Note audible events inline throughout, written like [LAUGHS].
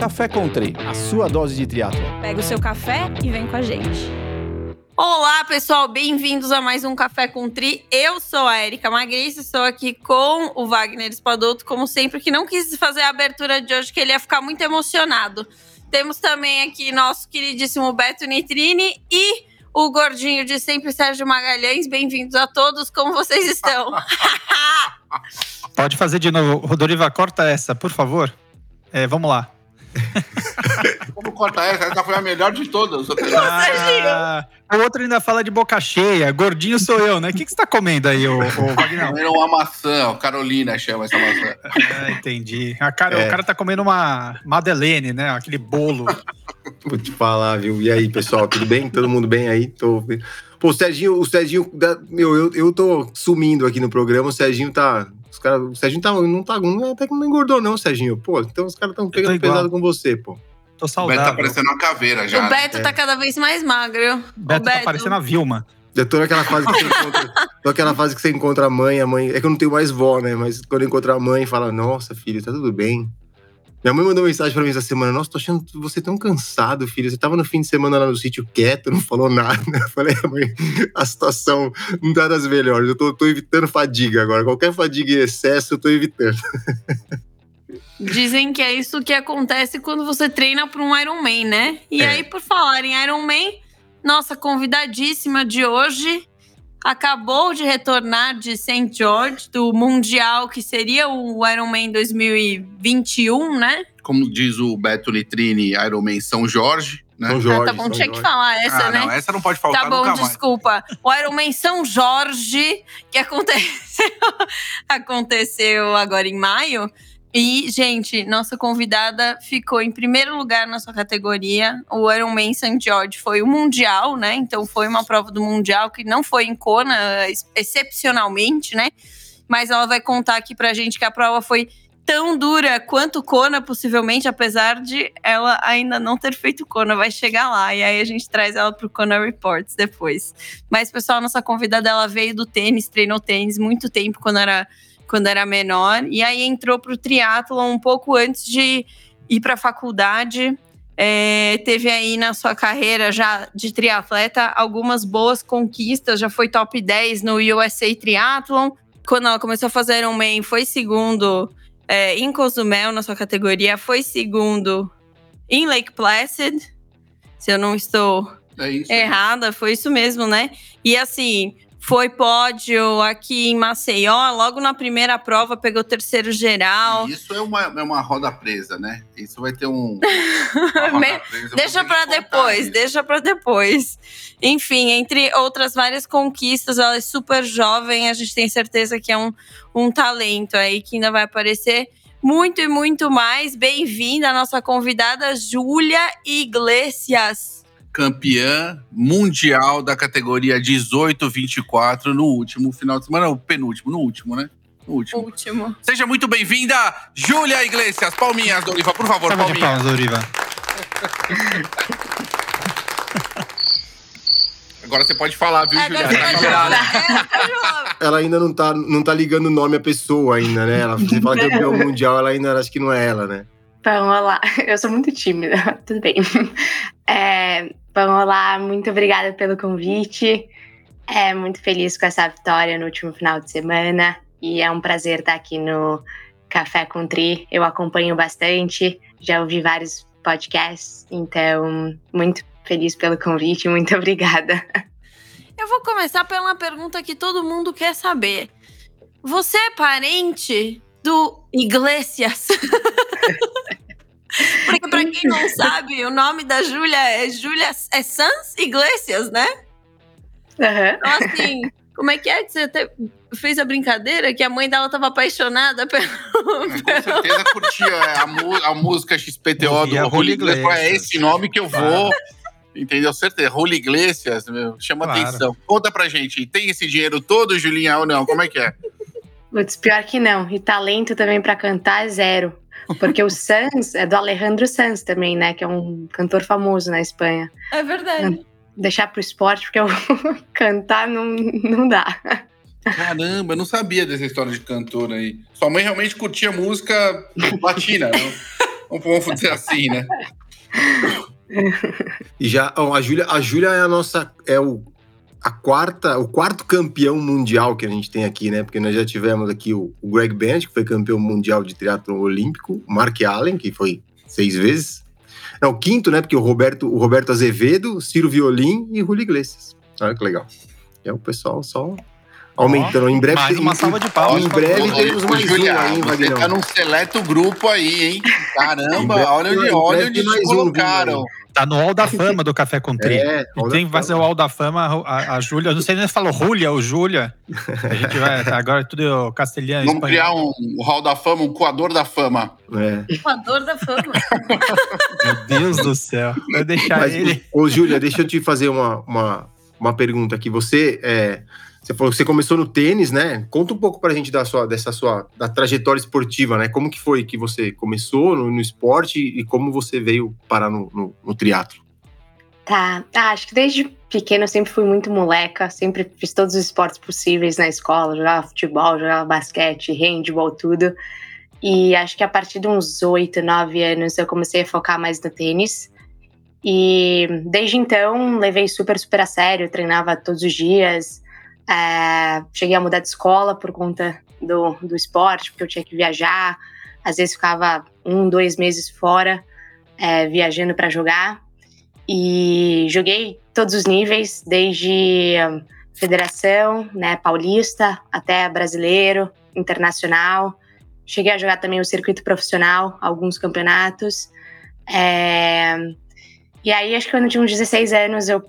Café Country, a sua dose de triatlo. Pega o seu café e vem com a gente. Olá, pessoal, bem-vindos a mais um Café com Tri. Eu sou a Erika Magrice, estou aqui com o Wagner Espadoto, como sempre, que não quis fazer a abertura de hoje, que ele ia ficar muito emocionado. Temos também aqui nosso queridíssimo Beto Nitrini e o gordinho de sempre, Sérgio Magalhães. Bem-vindos a todos, como vocês estão? [LAUGHS] Pode fazer de novo. Rodoriva, corta essa, por favor. É, vamos lá. [LAUGHS] Como corta essa? Essa foi a melhor de todas. Ah, o outro ainda fala de boca cheia. Gordinho sou eu, né? O que, que você tá comendo aí, ô, ô Wagner? Uma maçã. Carolina chama essa maçã. Ah, entendi. A cara, é. O cara tá comendo uma Madeleine, né? Aquele bolo. Vou te falar, viu? E aí, pessoal, tudo bem? Todo mundo bem aí? Tô... Pô, o Serginho, o Serginho, meu, eu, eu tô sumindo aqui no programa, o Serginho tá os cara, o Serginho tá, não tá, não, até que não engordou, não, Serginho. Pô, então os caras estão pegando pesado com você, pô. Tô saudável. O Beto tá parecendo uma caveira já. O Beto é. tá cada vez mais magro. O Beto, o Beto tá parecendo a Vilma. Eu tô naquela fase que você [LAUGHS] encontra. tô naquela fase que você encontra a mãe, a mãe. É que eu não tenho mais vó, né? Mas quando eu encontro a mãe, fala, nossa, filho, tá tudo bem. Minha mãe mandou mensagem pra mim essa semana: Nossa, tô achando você tão cansado, filho. Você tava no fim de semana lá no sítio quieto, não falou nada. [LAUGHS] Eu falei, mãe, a situação não tá das melhores. Eu tô, tô evitando fadiga agora. Qualquer fadiga em excesso, eu tô evitando. [LAUGHS] Dizem que é isso que acontece quando você treina para um Ironman, né? E é. aí, por falar em Ironman, nossa convidadíssima de hoje acabou de retornar de St. George, do Mundial, que seria o Ironman 2021, né? Como diz o Beto Litrini, Ironman São Jorge. Né? São Jorge, ah, tá bom, São tinha Jorge. que falar essa, ah, né? Não, essa não pode faltar Tá bom, nunca desculpa. O Ironman São Jorge, que aconteceu, [LAUGHS] aconteceu agora em maio, e, gente, nossa convidada ficou em primeiro lugar na sua categoria. O Ironman St. George foi o Mundial, né? Então foi uma prova do Mundial que não foi em Kona, excepcionalmente, né? Mas ela vai contar aqui pra gente que a prova foi tão dura quanto Kona, possivelmente, apesar de ela ainda não ter feito Kona, vai chegar lá. E aí a gente traz ela pro Kona Reports depois. Mas, pessoal, nossa convidada, ela veio do tênis, treinou tênis muito tempo quando era quando era menor, e aí entrou para o triatlon um pouco antes de ir para a faculdade. É, teve aí na sua carreira já de triatleta algumas boas conquistas, já foi top 10 no USA Triathlon. Quando ela começou a fazer Ironman, foi segundo é, em Cozumel na sua categoria, foi segundo em Lake Placid, se eu não estou é errada, foi isso mesmo, né? E assim, foi pódio aqui em Maceió, logo na primeira prova pegou terceiro geral. Isso é uma, é uma roda presa, né? Isso vai ter um. [LAUGHS] deixa para depois, isso. deixa para depois. Enfim, entre outras várias conquistas, ela é super jovem, a gente tem certeza que é um, um talento aí que ainda vai aparecer muito e muito mais. Bem-vinda a nossa convidada Júlia Iglesias campeã mundial da categoria 18-24 no último final de semana, o penúltimo, no último, né? No último. último. Seja muito bem-vinda, Júlia Iglesias. Palminhas, Doriva, por favor, Salve palminhas. palmas, Doriva. [LAUGHS] Agora você pode falar, viu, Agora Júlia? você pode falar. Ela ainda não tá, não tá ligando o nome à pessoa ainda, né? Ela fala campeão mundial, ela ainda acha que não é ela, né? Vamos lá, [LAUGHS] eu sou muito tímida, [LAUGHS] tudo bem. É, vamos lá, muito obrigada pelo convite. É muito feliz com essa vitória no último final de semana e é um prazer estar aqui no Café com Tri. Eu acompanho bastante, já ouvi vários podcasts, então muito feliz pelo convite, [LAUGHS] muito obrigada. Eu vou começar pela pergunta que todo mundo quer saber. Você é parente do Iglesias? [LAUGHS] Porque pra quem não sabe, o nome da Júlia é Júlia é Sans Iglesias, né? Uhum. Então, assim, como é que é que você até fez a brincadeira que a mãe dela tava apaixonada pelo. Com [LAUGHS] certeza curtia a, a música XPTO do Rully Iglesias. É esse nome que eu vou. Entendeu? Certeza. Rully Iglesias, meu, chama claro. atenção. Conta pra gente, tem esse dinheiro todo, Julinha, ou não? Como é que é? Putz, pior que não. E talento também para cantar é zero. Porque o Sans é do Alejandro Sanz também, né? Que é um cantor famoso na Espanha. É verdade. Deixar pro esporte, porque eu [LAUGHS] cantar não, não dá. Caramba, eu não sabia dessa história de cantor aí. Sua mãe realmente curtia música latina, não? vamos dizer assim, né? E já, a Júlia, a Júlia é a nossa, é o a quarta, o quarto campeão mundial que a gente tem aqui, né? Porque nós já tivemos aqui o, o Greg Bennett, que foi campeão mundial de triatlo olímpico, o Mark Allen, que foi seis vezes. Não, o quinto, né? Porque o Roberto, o Roberto Azevedo, Ciro Violim e Julio Iglesias. Olha que legal. É o pessoal só aumentando. em breve, mais uma salva de palmas. Em breve teremos mais Julia, um aí, Você tá num seleto grupo aí, hein? Caramba, breve- olha onde, olha onde mais te um colocaram. Tá no Hall da Fama do Café com Tri. É, E quem vai ser o Hall da Fama, a, a Júlia, não sei nem se falou Júlia ou Júlia. A gente vai, [LAUGHS] agora é tudo castelhano, Vamos espanhol. criar um, um hall da fama, um coador da fama. é. Equador da fama. [LAUGHS] Meu Deus do céu. Vai deixar Mas, ele. ô, Júlia, deixa eu te fazer uma, uma, uma pergunta aqui. Você, é, você falou que você começou no tênis, né? Conta um pouco pra gente da sua, dessa sua da trajetória esportiva, né? Como que foi que você começou no, no esporte e como você veio parar no, no, no triatlo? Tá. Ah, acho que desde pequena eu sempre fui muito moleca, sempre fiz todos os esportes possíveis na escola, jogava futebol, jogava basquete, handball, tudo. E acho que a partir de uns 8, 9 anos eu comecei a focar mais no tênis. E desde então levei super, super a sério, treinava todos os dias. É, cheguei a mudar de escola por conta do, do esporte, porque eu tinha que viajar. Às vezes ficava um, dois meses fora, é, viajando para jogar. E joguei todos os níveis, desde hum, federação, né, paulista, até brasileiro, internacional. Cheguei a jogar também o circuito profissional, alguns campeonatos. É, E aí, acho que quando eu tinha uns 16 anos, eu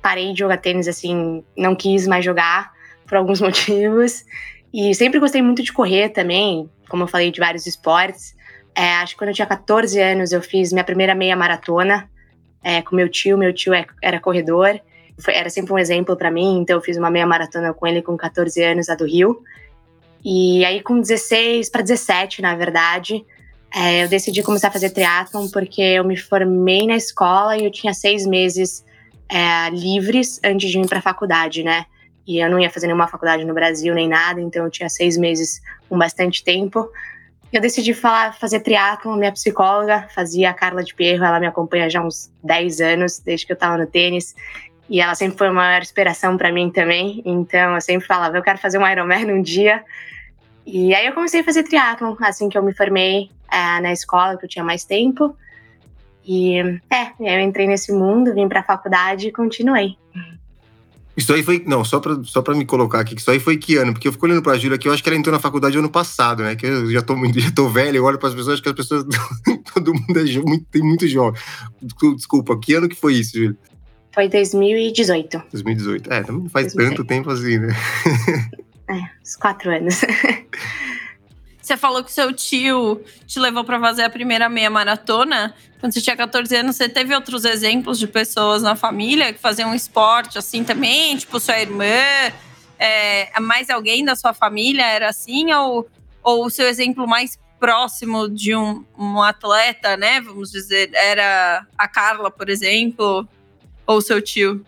parei de jogar tênis, assim, não quis mais jogar, por alguns [LAUGHS] motivos. E sempre gostei muito de correr também, como eu falei, de vários esportes. É, acho que quando eu tinha 14 anos, eu fiz minha primeira meia maratona é, com meu tio. Meu tio é- era corredor, foi- era sempre um exemplo para mim, então eu fiz uma meia maratona com ele com 14 anos, a do Rio. E aí, com 16 para 17, na verdade, é, eu decidi começar a fazer triatlon porque eu me formei na escola e eu tinha seis meses é, livres antes de ir para a faculdade, né? E eu não ia fazer nenhuma faculdade no Brasil nem nada, então eu tinha seis meses com bastante tempo. Eu decidi falar, fazer triatlon, minha psicóloga fazia a Carla de Pierro, ela me acompanha já há uns 10 anos, desde que eu tava no tênis. E ela sempre foi uma maior inspiração para mim também. Então eu sempre falava, eu quero fazer um Ironman um dia. E aí eu comecei a fazer triatlon assim que eu me formei é, na escola, que eu tinha mais tempo. E é, eu entrei nesse mundo, vim pra faculdade e continuei. Isso aí foi. Não, só pra, só pra me colocar aqui, que isso aí foi que ano? Porque eu fico olhando pra Júlia que eu acho que ela entrou na faculdade ano passado, né? Que eu já tô, já tô velho, eu olho pras pessoas, acho que as pessoas. [LAUGHS] todo mundo é jo- muito, tem muito jovem. Desculpa, que ano que foi isso, Júlia? Foi 2018, 2018. É, não faz 2018. tanto tempo assim, né? [LAUGHS] uns quatro anos. Você falou que seu tio te levou pra fazer a primeira meia maratona. Quando você tinha 14 anos, você teve outros exemplos de pessoas na família que faziam esporte assim também? Tipo, sua irmã? É, mais alguém da sua família era assim? Ou, ou o seu exemplo mais próximo de um, um atleta, né? Vamos dizer, era a Carla, por exemplo? Ou seu tio?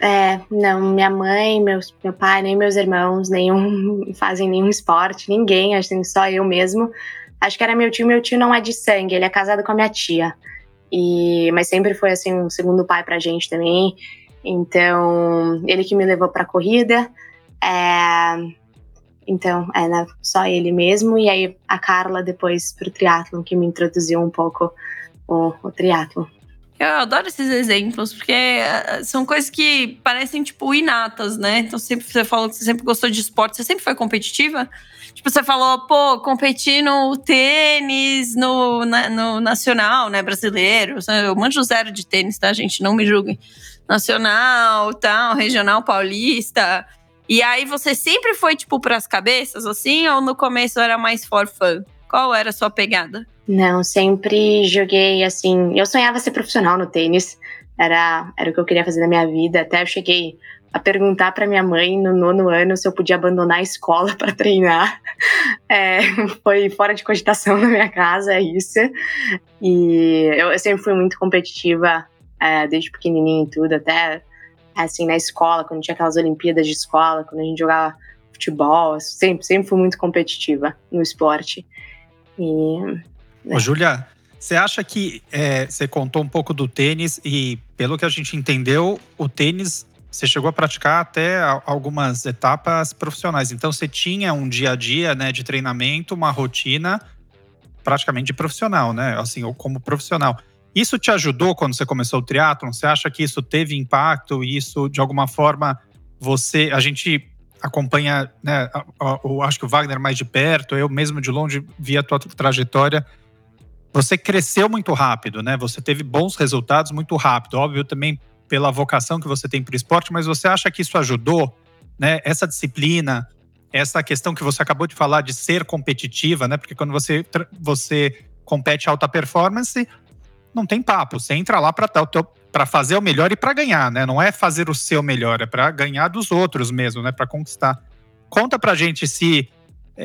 É, não, minha mãe, meus, meu pai, nem meus irmãos, nenhum [LAUGHS] fazem nenhum esporte, ninguém, acho que só eu mesmo. Acho que era meu tio, meu tio não é de sangue, ele é casado com a minha tia. E, mas sempre foi assim um segundo pai pra gente também. Então, ele que me levou pra corrida. É, então, é né, só ele mesmo. E aí a Carla depois pro triatlon, que me introduziu um pouco o, o. Eu adoro esses exemplos, porque eh, são coisas que parecem, tipo, inatas, né? Então, sempre você falou que você sempre gostou de esporte, você sempre foi competitiva? Tipo, você falou, pô, competi no tênis, no, na- no nacional, né, brasileiro. Eu manjo zero de tênis, tá, gente? Não me julguem. Nacional, tal, regional paulista. E aí, você sempre foi, tipo, pras cabeças, assim? Ou no começo era mais for fun? Qual era a sua pegada? Não, sempre joguei assim. Eu sonhava ser profissional no tênis. Era, era o que eu queria fazer na minha vida. Até eu cheguei a perguntar para minha mãe no nono ano se eu podia abandonar a escola [LAUGHS] para treinar. É, foi fora de cogitação na minha casa, é isso. E eu, eu sempre fui muito competitiva, é, desde pequenininha e tudo, até assim na escola, quando tinha aquelas Olimpíadas de escola, quando a gente jogava futebol, sempre, sempre fui muito competitiva no esporte. E Ô, Júlia, Você acha que é, você contou um pouco do tênis e, pelo que a gente entendeu, o tênis você chegou a praticar até algumas etapas profissionais. Então você tinha um dia a dia, né, de treinamento, uma rotina praticamente de profissional, né? Assim, ou como profissional. Isso te ajudou quando você começou o triatlon? Você acha que isso teve impacto? Isso, de alguma forma, você. A gente acompanha, né? Eu acho que o Wagner mais de perto, eu mesmo de longe vi a tua trajetória. Você cresceu muito rápido, né? Você teve bons resultados muito rápido. Óbvio também pela vocação que você tem para o esporte, mas você acha que isso ajudou, né? Essa disciplina, essa questão que você acabou de falar de ser competitiva, né? Porque quando você, você compete alta performance, não tem papo. Você entra lá para fazer o melhor e para ganhar, né? Não é fazer o seu melhor, é para ganhar dos outros mesmo, né? Para conquistar. Conta pra gente se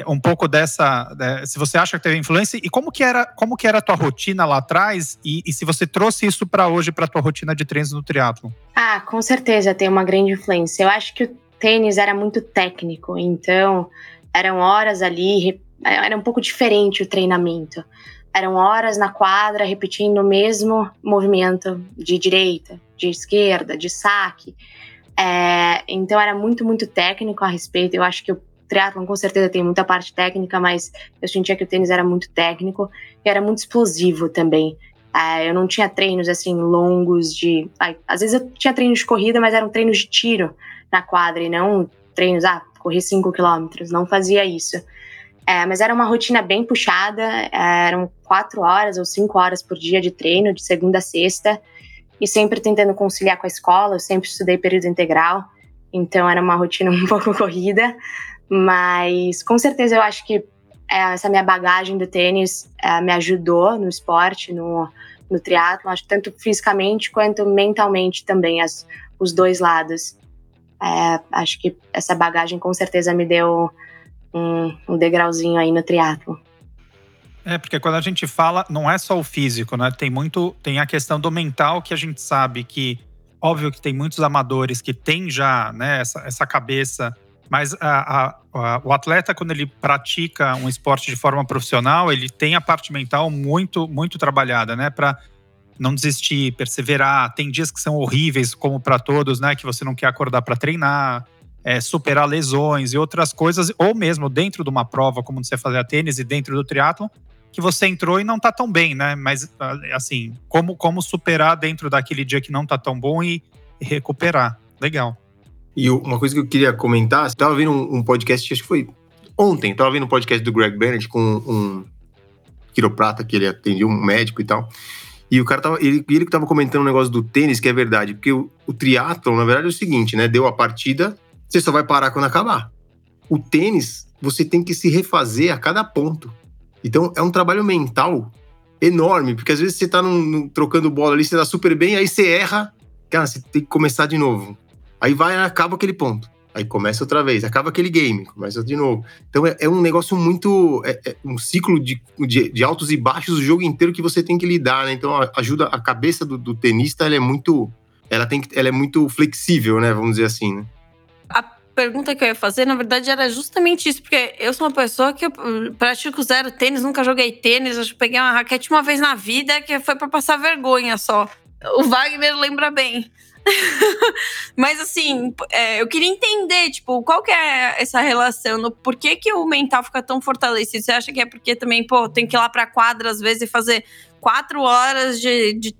um pouco dessa, se você acha que teve influência e como que era, como que era a tua rotina lá atrás e, e se você trouxe isso para hoje para tua rotina de treinos no triatlo. Ah, com certeza tem uma grande influência. Eu acho que o tênis era muito técnico, então eram horas ali, era um pouco diferente o treinamento. Eram horas na quadra repetindo o mesmo movimento de direita, de esquerda, de saque. É, então era muito, muito técnico a respeito. Eu acho que o triatlon com certeza tem muita parte técnica, mas eu sentia que o tênis era muito técnico e era muito explosivo também. É, eu não tinha treinos assim longos de. Ai, às vezes eu tinha treinos de corrida, mas eram treinos de tiro na quadra e não treinos, ah, correr 5 quilômetros. Não fazia isso. É, mas era uma rotina bem puxada, é, eram quatro horas ou cinco horas por dia de treino, de segunda a sexta, e sempre tentando conciliar com a escola. Eu sempre estudei período integral, então era uma rotina [LAUGHS] um pouco corrida, mas com certeza eu acho que é, essa minha bagagem do tênis é, me ajudou no esporte, no, no triatlo, acho tanto fisicamente quanto mentalmente também, as, os dois lados. É, acho que essa bagagem com certeza me deu um, um degrauzinho aí no triatlo. É, porque quando a gente fala, não é só o físico, né? Tem muito, tem a questão do mental que a gente sabe que, óbvio que tem muitos amadores que têm já, né, essa, essa cabeça, mas a, a, a, o atleta, quando ele pratica um esporte de forma profissional, ele tem a parte mental muito, muito trabalhada, né? Para não desistir, perseverar. Tem dias que são horríveis, como para todos, né? Que você não quer acordar para treinar é, superar lesões e outras coisas, ou mesmo dentro de uma prova, como você fazer a tênis e dentro do triatlo, que você entrou e não tá tão bem, né? Mas, assim, como, como superar dentro daquele dia que não tá tão bom e recuperar. Legal. E uma coisa que eu queria comentar, você tava vendo um, um podcast, acho que foi ontem, tava vendo um podcast do Greg Bennett com um quiroprata que ele atendia, um médico e tal. E o cara tava, ele, ele tava comentando um negócio do tênis, que é verdade, porque o, o triatlon, na verdade, é o seguinte, né? Deu a partida, você só vai parar quando acabar. O tênis, você tem que se refazer a cada ponto. Então, é um trabalho mental enorme, porque às vezes você tá num, num, trocando bola ali, você tá super bem, aí você erra, cara, você tem que começar de novo. Aí vai, acaba aquele ponto. Aí começa outra vez, acaba aquele game, começa de novo. Então é, é um negócio muito. É, é um ciclo de, de, de, altos e baixos o jogo inteiro que você tem que lidar, né? Então ajuda a cabeça do, do tenista, ela é muito. Ela, tem, ela é muito flexível, né? Vamos dizer assim, né? pergunta que eu ia fazer, na verdade, era justamente isso, porque eu sou uma pessoa que eu pratico zero tênis, nunca joguei tênis, acho que peguei uma raquete uma vez na vida, que foi para passar vergonha só. O Wagner lembra bem. [LAUGHS] Mas assim, é, eu queria entender, tipo, qual que é essa relação? No, por que, que o mental fica tão fortalecido? Você acha que é porque também, pô, tem que ir lá pra quadra às vezes e fazer quatro horas de, de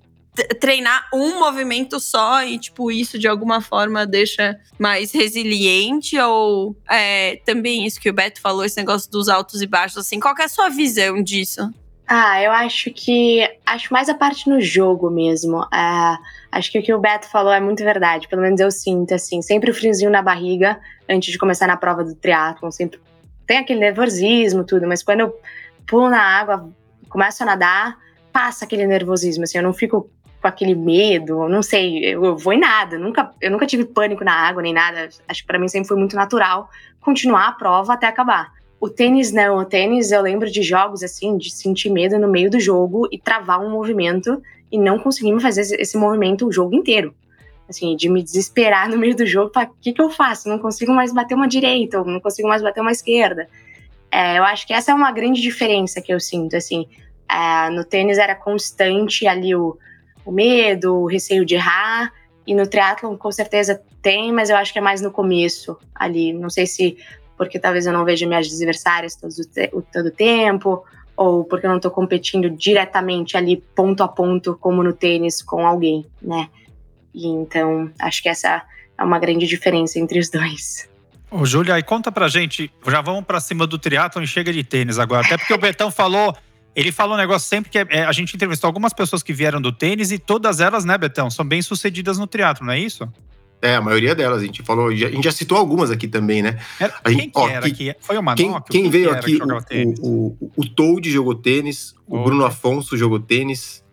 treinar um movimento só e, tipo, isso de alguma forma deixa mais resiliente? Ou é, também isso que o Beto falou, esse negócio dos altos e baixos, assim, qual é a sua visão disso? Ah, eu acho que. Acho mais a parte no jogo mesmo. É, acho que o que o Beto falou é muito verdade. Pelo menos eu sinto, assim, sempre o friozinho na barriga antes de começar na prova do triatlon. Sempre tem aquele nervosismo, tudo, mas quando eu pulo na água, começo a nadar, passa aquele nervosismo. Assim, eu não fico com aquele medo, não sei, eu vou em nada, nunca, eu nunca tive pânico na água nem nada, acho que para mim sempre foi muito natural continuar a prova até acabar. O tênis não, o tênis eu lembro de jogos assim, de sentir medo no meio do jogo e travar um movimento e não conseguir fazer esse movimento o jogo inteiro. Assim, de me desesperar no meio do jogo, para o que, que eu faço? Não consigo mais bater uma direita, ou não consigo mais bater uma esquerda. É, eu acho que essa é uma grande diferença que eu sinto, assim. É, no tênis era constante ali o, o medo, o receio de errar. E no triatlon, com certeza tem, mas eu acho que é mais no começo ali. Não sei se porque talvez eu não veja minhas adversárias todo o, todo tempo, ou porque eu não estou competindo diretamente ali, ponto a ponto, como no tênis, com alguém, né? E então, acho que essa é uma grande diferença entre os dois. Ô, Júlia, aí conta pra gente, já vamos pra cima do triatlon e chega de tênis agora. Até porque o Betão falou, ele fala um negócio sempre que é, é, a gente entrevistou algumas pessoas que vieram do tênis e todas elas, né, Betão, são bem sucedidas no triatlo, não é isso? É, a maioria delas, a gente falou, a gente já citou algumas aqui também, né? Era, a gente, quem que era aqui? Foi o Manoc? Quem, quem veio aqui, o, o, o, Toad jogou tênis, o Bruno Afonso jogou tênis.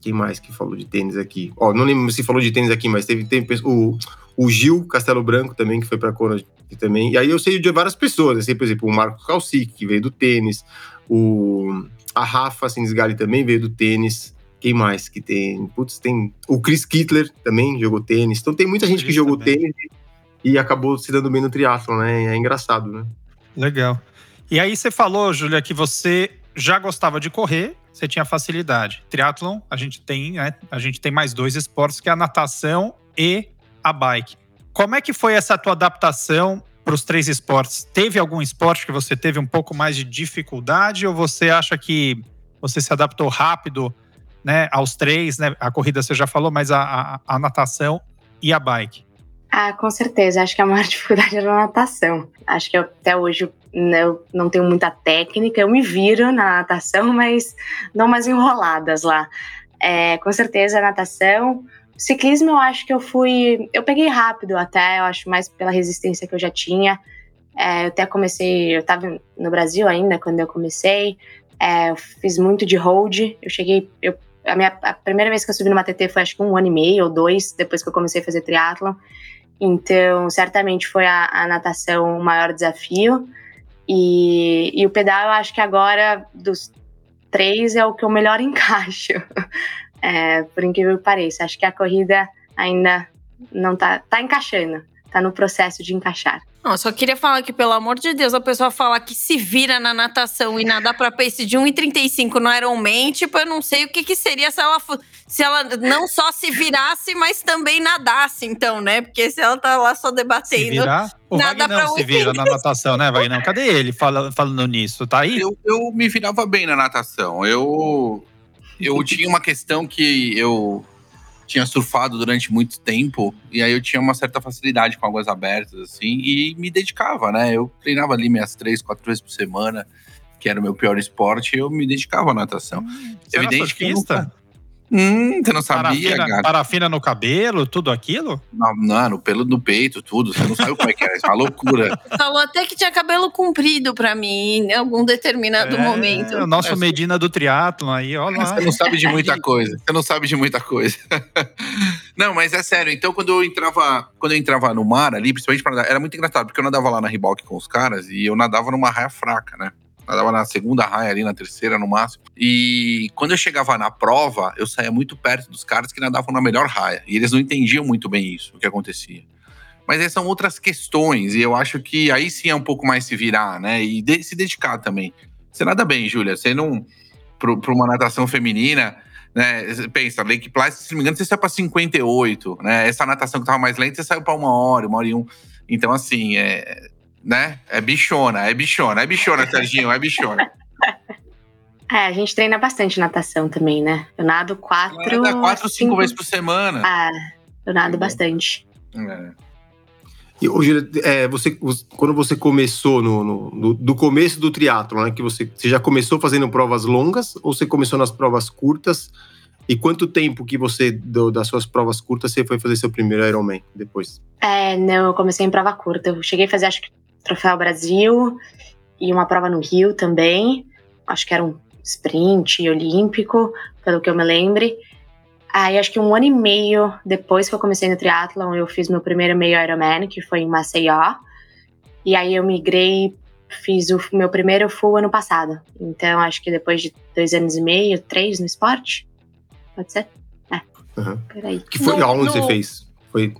Quem mais que falou de tênis aqui? Ó, não lembro se falou de tênis aqui, mas teve, teve o, o Gil Castelo Branco também, que foi pra Kona também. E aí eu sei de várias pessoas, assim, por exemplo, o Marco Calcic, que veio do tênis, o, a Rafa Sinsgali também veio do tênis. Quem mais que tem? Putz, tem o Chris Kittler também jogou tênis. Então tem muita gente que jogou também. tênis e acabou se dando bem no triatlo, né? É engraçado, né? Legal. E aí você falou, Júlia, que você já gostava de correr, você tinha facilidade. Triathlon, a gente tem, né? A gente tem mais dois esportes, que é a natação e a bike. Como é que foi essa tua adaptação para os três esportes? Teve algum esporte que você teve um pouco mais de dificuldade ou você acha que você se adaptou rápido né, aos três, né? A corrida você já falou, mas a, a, a natação e a bike. Ah, com certeza. Acho que a maior [LAUGHS] dificuldade era a natação. Acho que eu, até hoje né, eu não tenho muita técnica. Eu me viro na natação, [LAUGHS] mas dou umas enroladas lá. É, com certeza a natação. Ciclismo eu acho que eu fui. Eu peguei rápido até, eu acho mais pela resistência que eu já tinha. É, eu até comecei. Eu estava no Brasil ainda quando eu comecei. É, eu fiz muito de hold. Eu cheguei. Eu a, minha, a primeira vez que eu subi numa TT foi acho que um ano e meio ou dois, depois que eu comecei a fazer triatlon. Então, certamente foi a, a natação o maior desafio. E, e, o pedal, eu acho que agora, dos três, é o que eu melhor [LAUGHS] encaixo. É, por incrível que pareça. Acho que a corrida ainda não tá, tá encaixando. Tá no processo de encaixar. Não, só queria falar que, pelo amor de Deus, a pessoa fala que se vira na natação e nadar para pace de 1,35 no Ironman, tipo, eu não sei o que, que seria se ela, se ela não só se virasse, mas também nadasse, então, né? Porque se ela tá lá só debatendo. Se virar? O nada Wagner não se vira [LAUGHS] na natação, né, Wagner? Cadê ele falando, falando nisso? Tá aí? Eu, eu me virava bem na natação. Eu, eu tinha uma questão que eu tinha surfado durante muito tempo e aí eu tinha uma certa facilidade com águas abertas, assim, e me dedicava, né? Eu treinava ali minhas três, quatro vezes por semana, que era o meu pior esporte, e eu me dedicava à natação. Hum, Evidente que nunca, Hum, você não sabia, parafina, cara. Parafina no cabelo, tudo aquilo? Não, não, no pelo do peito, tudo. Você não sabe como é que é. É uma loucura. [LAUGHS] Falou até que tinha cabelo comprido pra mim em algum determinado é, momento. O nosso é, Medina do triatlo aí, ó lá. Você não sabe de muita [LAUGHS] coisa. Você não sabe de muita coisa. [LAUGHS] não, mas é sério. Então, quando eu entrava, quando eu entrava no mar ali, principalmente pra nadar, era muito engraçado, porque eu nadava lá na ribalque com os caras e eu nadava numa raia fraca, né? Nadava na segunda raia ali, na terceira no máximo. E quando eu chegava na prova, eu saía muito perto dos caras que nadavam na melhor raia. E eles não entendiam muito bem isso, o que acontecia. Mas essas são outras questões, e eu acho que aí sim é um pouco mais se virar, né? E de, se dedicar também. Você nada bem, Júlia. Você não. Para uma natação feminina, né? Pensa, Lake Placid, se não me engano, você saiu para 58, né? Essa natação que tava mais lenta, você saiu para uma hora, uma hora e um. Então, assim, é, né? É bichona, é bichona, é bichona, Serginho, é bichona. É, a gente treina bastante natação também, né? Eu nado quatro. Nada quatro, cinco, cinco vezes por semana. Ah, eu nado é bastante. É. E hoje, é, você, quando você começou no, no, no, do começo do triatlo, né? Que você, você já começou fazendo provas longas ou você começou nas provas curtas? E quanto tempo que você, do, das suas provas curtas, você foi fazer seu primeiro Ironman depois? É, não, eu comecei em prova curta. Eu cheguei a fazer, acho que Troféu Brasil e uma prova no Rio também. Acho que era um sprint olímpico, pelo que eu me lembre. Aí acho que um ano e meio depois que eu comecei no triatlon, eu fiz meu primeiro meio Ironman, que foi em Maceió. E aí eu migrei, fiz o meu primeiro full ano passado. Então acho que depois de dois anos e meio, três no esporte, pode ser? É. Uhum. Peraí. Que foi no, aonde no... você fez? Foi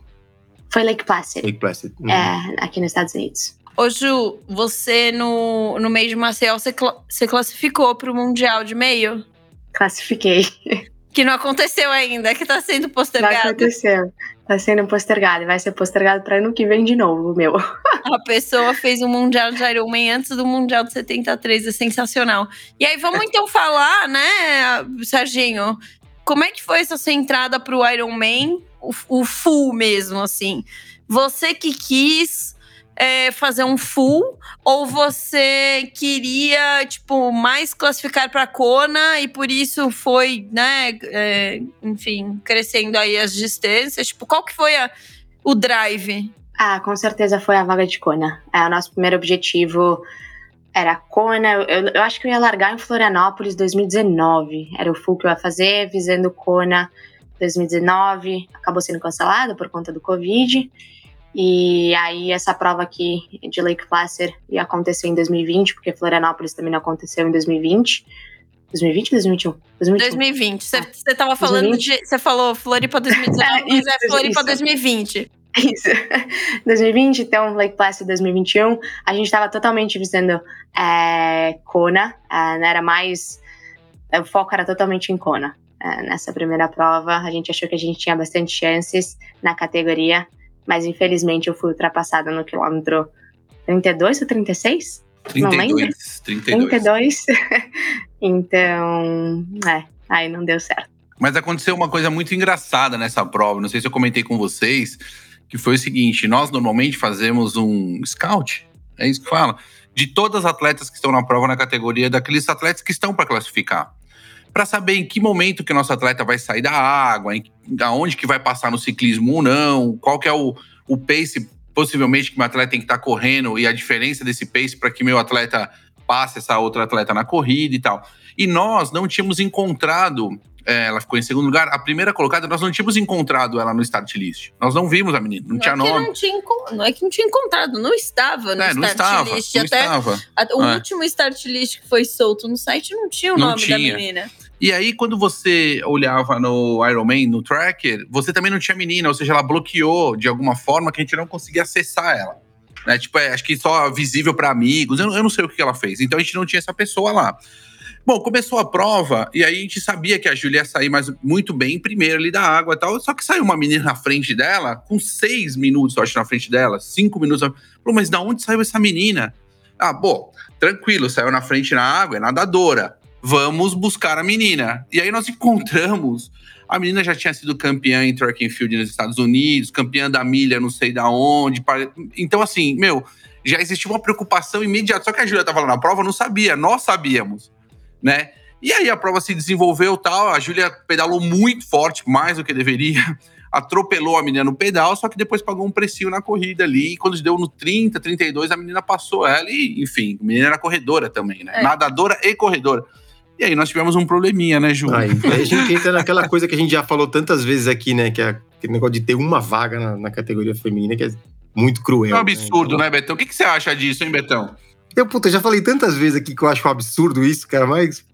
foi Lake Placid. Lake Placid. Uhum. É, aqui nos Estados Unidos. Ô Ju, você no, no meio de Maceió, você, cl você classificou para o Mundial de meio? Classifiquei. Que não aconteceu ainda, que tá sendo postergado. Não aconteceu. Tá sendo postergado. Vai ser postergado para ano que vem de novo, meu. A pessoa fez o Mundial de Ironman antes do Mundial de 73. É sensacional. E aí, vamos então falar, né, Serginho? Como é que foi essa sua entrada pro Ironman? O, o full mesmo, assim. Você que quis é, fazer um full ou você queria tipo mais classificar para Kona e por isso foi né é, enfim crescendo aí as distâncias? Tipo qual que foi a, o drive? Ah com certeza foi a vaga de Kona. É o nosso primeiro objetivo era Kona. Eu, eu acho que eu ia largar em Florianópolis 2019 era o full que eu ia fazer visando Kona 2019 acabou sendo cancelado por conta do Covid e aí essa prova aqui de Lake Placid ia acontecer em 2020, porque Florianópolis também não aconteceu em 2020. 2020 ou 2021? 2020. Você estava falando 2020? de. Você falou Floripa 2019, mas é Floripa isso. 2020. Isso. 2020, então Lake Placid 2021. A gente estava totalmente visando é, Kona, é, era mais. O foco era totalmente em Kona. É, nessa primeira prova, a gente achou que a gente tinha bastante chances na categoria mas infelizmente eu fui ultrapassada no quilômetro 32 ou 36? 32, não lembro. 32. 32. [LAUGHS] então, é, aí não deu certo. Mas aconteceu uma coisa muito engraçada nessa prova, não sei se eu comentei com vocês, que foi o seguinte: nós normalmente fazemos um scout, é isso que fala, de todas as atletas que estão na prova na categoria, daqueles atletas que estão para classificar para saber em que momento que o nosso atleta vai sair da água, em, aonde que vai passar no ciclismo ou não, qual que é o, o pace possivelmente que meu atleta tem que estar tá correndo e a diferença desse pace para que meu atleta passe essa outra atleta na corrida e tal. E nós não tínhamos encontrado, é, ela ficou em segundo lugar, a primeira colocada, nós não tínhamos encontrado ela no start list. Nós não vimos a menina, não, não tinha é nome. Não, tinha, não é que não tinha encontrado, não estava no é, start não estava, list. Não Até estava. O é. último start list que foi solto no site não tinha o nome tinha. da menina. E aí, quando você olhava no Ironman, no tracker, você também não tinha menina, ou seja, ela bloqueou de alguma forma que a gente não conseguia acessar ela. Né? Tipo, é, acho que só visível para amigos, eu, eu, não sei o que ela fez. Então a gente não tinha essa pessoa lá. Bom, começou a prova e aí a gente sabia que a Júlia ia sair mais, muito bem em primeiro ali da água e tal. Só que saiu uma menina na frente dela, com seis minutos, eu acho, na frente dela, cinco minutos. Falou, mas da onde saiu essa menina? Ah, bom, tranquilo, saiu na frente na água, é nadadora vamos buscar a menina. E aí nós encontramos. A menina já tinha sido campeã em track and field nos Estados Unidos, campeã da milha não sei da onde. Então, assim, meu, já existia uma preocupação imediata. Só que a Júlia estava lá na prova, não sabia, nós sabíamos, né? E aí a prova se desenvolveu tal, a Júlia pedalou muito forte, mais do que deveria, [LAUGHS] atropelou a menina no pedal, só que depois pagou um precinho na corrida ali, e quando deu no 30, 32, a menina passou ela e, enfim, a menina era corredora também, né? É. Nadadora e corredora. E aí nós tivemos um probleminha, né, Ju? Aí, [LAUGHS] aí a gente entra naquela coisa que a gente já falou tantas vezes aqui, né? Que é aquele negócio de ter uma vaga na, na categoria feminina, que é muito cruel. É um absurdo, né, então... né Betão? O que, que você acha disso, hein, Betão? Eu, puta, já falei tantas vezes aqui que eu acho um absurdo isso, cara, mas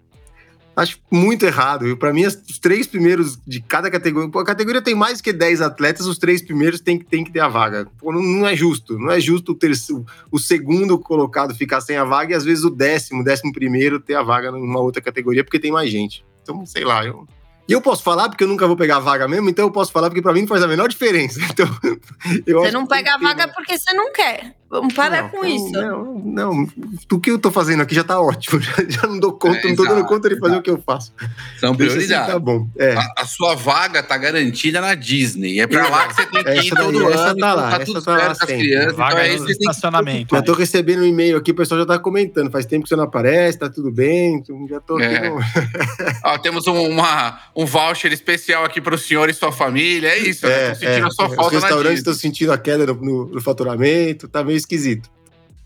Acho muito errado. Para mim, os três primeiros de cada categoria. a categoria tem mais que 10 atletas, os três primeiros tem, tem que ter a vaga. Pô, não, não, é justo. Não é justo o, terceiro, o segundo colocado ficar sem a vaga e às vezes o décimo, décimo primeiro ter a vaga numa outra categoria porque tem mais gente. Então, sei lá, eu, e eu posso falar porque eu nunca vou pegar a vaga mesmo, então eu posso falar porque para mim não faz a menor diferença. [LAUGHS] Então, você não pega a vaga porque você não quer. Vamos parar não, com não, isso. Não, não, o que eu tô fazendo aqui já tá ótimo. Já, [LAUGHS] já não dou conta, é, não tô exato, dando conta de fazer exato. o que eu faço. São prioridades. Assim, tá bom. É. A, a, sua vaga tá garantida na Disney. É pra lá que você tem que ir todo daí, ano. Tá lá, tá tudo tá com as crianças. Vaga então é isso estacionamento. Já tô recebendo um e-mail aqui, o pessoal já tá comentando. Faz tempo que você não aparece, tá tudo bem. Então já tô é. no... [LAUGHS] Ó, temos um, uma, um voucher especial aqui pro senhor e sua família. É isso, né? é, né? Tô sentindo é. a sua falta Os restaurantes estão sentindo a queda no, no, no faturamento. Tá meio esquisito.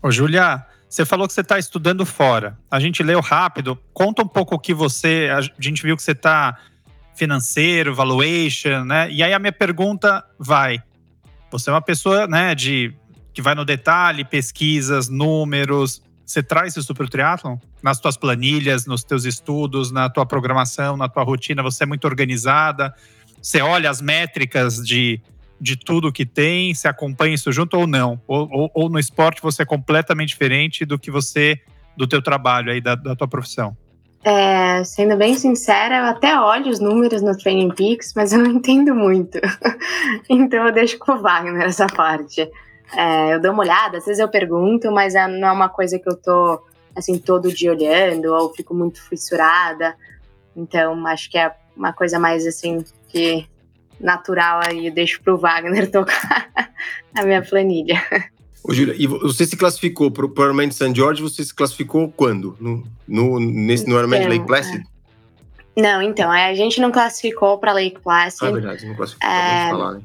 Ô, Julia, você falou que você está estudando fora. A gente leu rápido. Conta um pouco o que você. A gente viu que você está financeiro, valuation, né? E aí a minha pergunta vai: você é uma pessoa, né, de que vai no detalhe, pesquisas, números. Você traz isso para o triatlon? Nas tuas planilhas, nos teus estudos, na tua programação, na tua rotina, você é muito organizada. Você olha as métricas de de tudo que tem, se acompanha isso junto ou não? Ou, ou, ou, no esporte você é completamente diferente do que você, do teu trabalho aí, da, da tua profissão? É, sendo bem sincera, eu até olho os números no Training Peaks, mas eu não entendo muito. [LAUGHS] então eu deixo com o Wagner essa parte. É, eu dou uma olhada, às vezes eu pergunto, mas é, não é uma coisa que eu tô assim todo dia olhando ou fico muito fissurada. Então acho que é uma coisa mais assim que natural aí, eu deixo pro Wagner [LAUGHS] tocar a minha planilha. Ô, Júlia, e você se classificou para o Ironman de St. George, você se classificou quando? No, no, nesse, no Ironman de Lake Placid? É. Não, então, a gente não classificou para Lake Placid. Ah, verdade, não classificou, é... falar, né?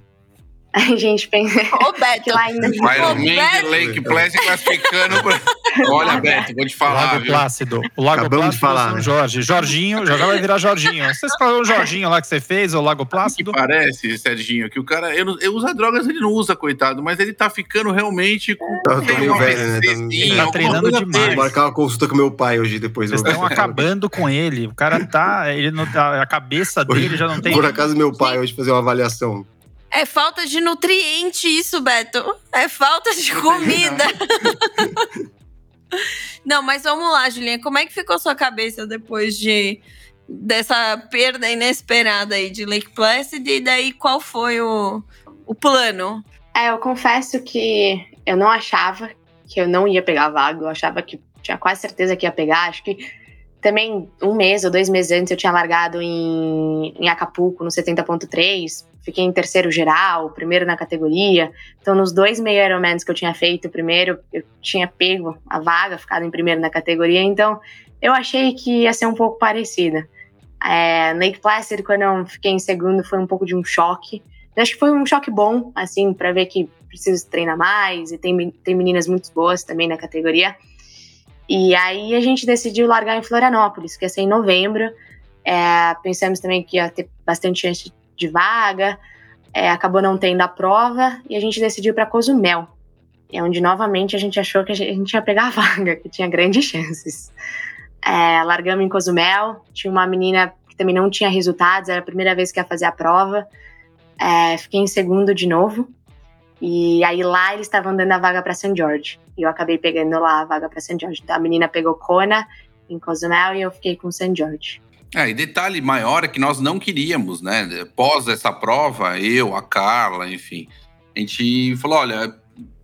[LAUGHS] A gente pensa. Ô, Beto, lá ainda. Iron Man Lake Placid classificando. Pra... [LAUGHS] Olha, Beto, vou te falar. Lago? Plácido. O Lago Acabamos Plácido de falar, São né? Jorge. Jorginho, já vai virar Jorginho. Vocês falaram o Jorginho lá que você fez, o Lago Que Plácido? parece, Serginho, que o cara. Eu, eu usa drogas, ele não usa, coitado, mas ele tá ficando realmente com. Tá, eu tô meio velho, né? Tá- Ele tá alguma treinando demais. Vou marcar uma consulta com meu pai hoje depois. Vocês estão acabando com ele. O cara tá. Ele não, tá- a cabeça dele já não tem. Casa do meu pai hoje fazer uma avaliação. É falta de nutriente isso, Beto. É falta de comida. [LAUGHS] Não, mas vamos lá, Julinha. Como é que ficou sua cabeça depois de dessa perda inesperada aí de Lake Placid? E daí, qual foi o, o plano? É, eu confesso que eu não achava que eu não ia pegar vaga, eu achava que tinha quase certeza que ia pegar. Acho que também um mês ou dois meses antes eu tinha largado em, em Acapulco no 70.3, fiquei em terceiro geral, primeiro na categoria. Então, nos dois meio Ironmans que eu tinha feito, primeiro eu tinha pego a vaga, ficado em primeiro na categoria, então eu achei que ia ser um pouco parecida. É, Lake Placid, quando eu fiquei em segundo, foi um pouco de um choque. Acho que foi um choque bom, assim, para ver que preciso treinar mais e tem, tem meninas muito boas também na categoria. E aí a gente decidiu largar em Florianópolis, que ia ser em novembro. É, pensamos também que ia ter bastante chance de vaga. É, acabou não tendo a prova e a gente decidiu para Cozumel. É onde novamente a gente achou que a gente, ia pegar a [LAUGHS] vaga, que tinha grandes chances. É, largamos em Cozumel, tinha uma menina que também não tinha resultados, era a primeira vez que ia fazer a prova. É, fiquei em segundo de novo. E aí lá eles estavam dando a vaga para St. George. E eu acabei pegando lá a vaga para St. George. A menina pegou Kona em Cozumel e eu fiquei com St. George. É, e detalhe maior é que nós não queríamos, né? Após essa prova, eu, a Carla, enfim, a gente falou: olha,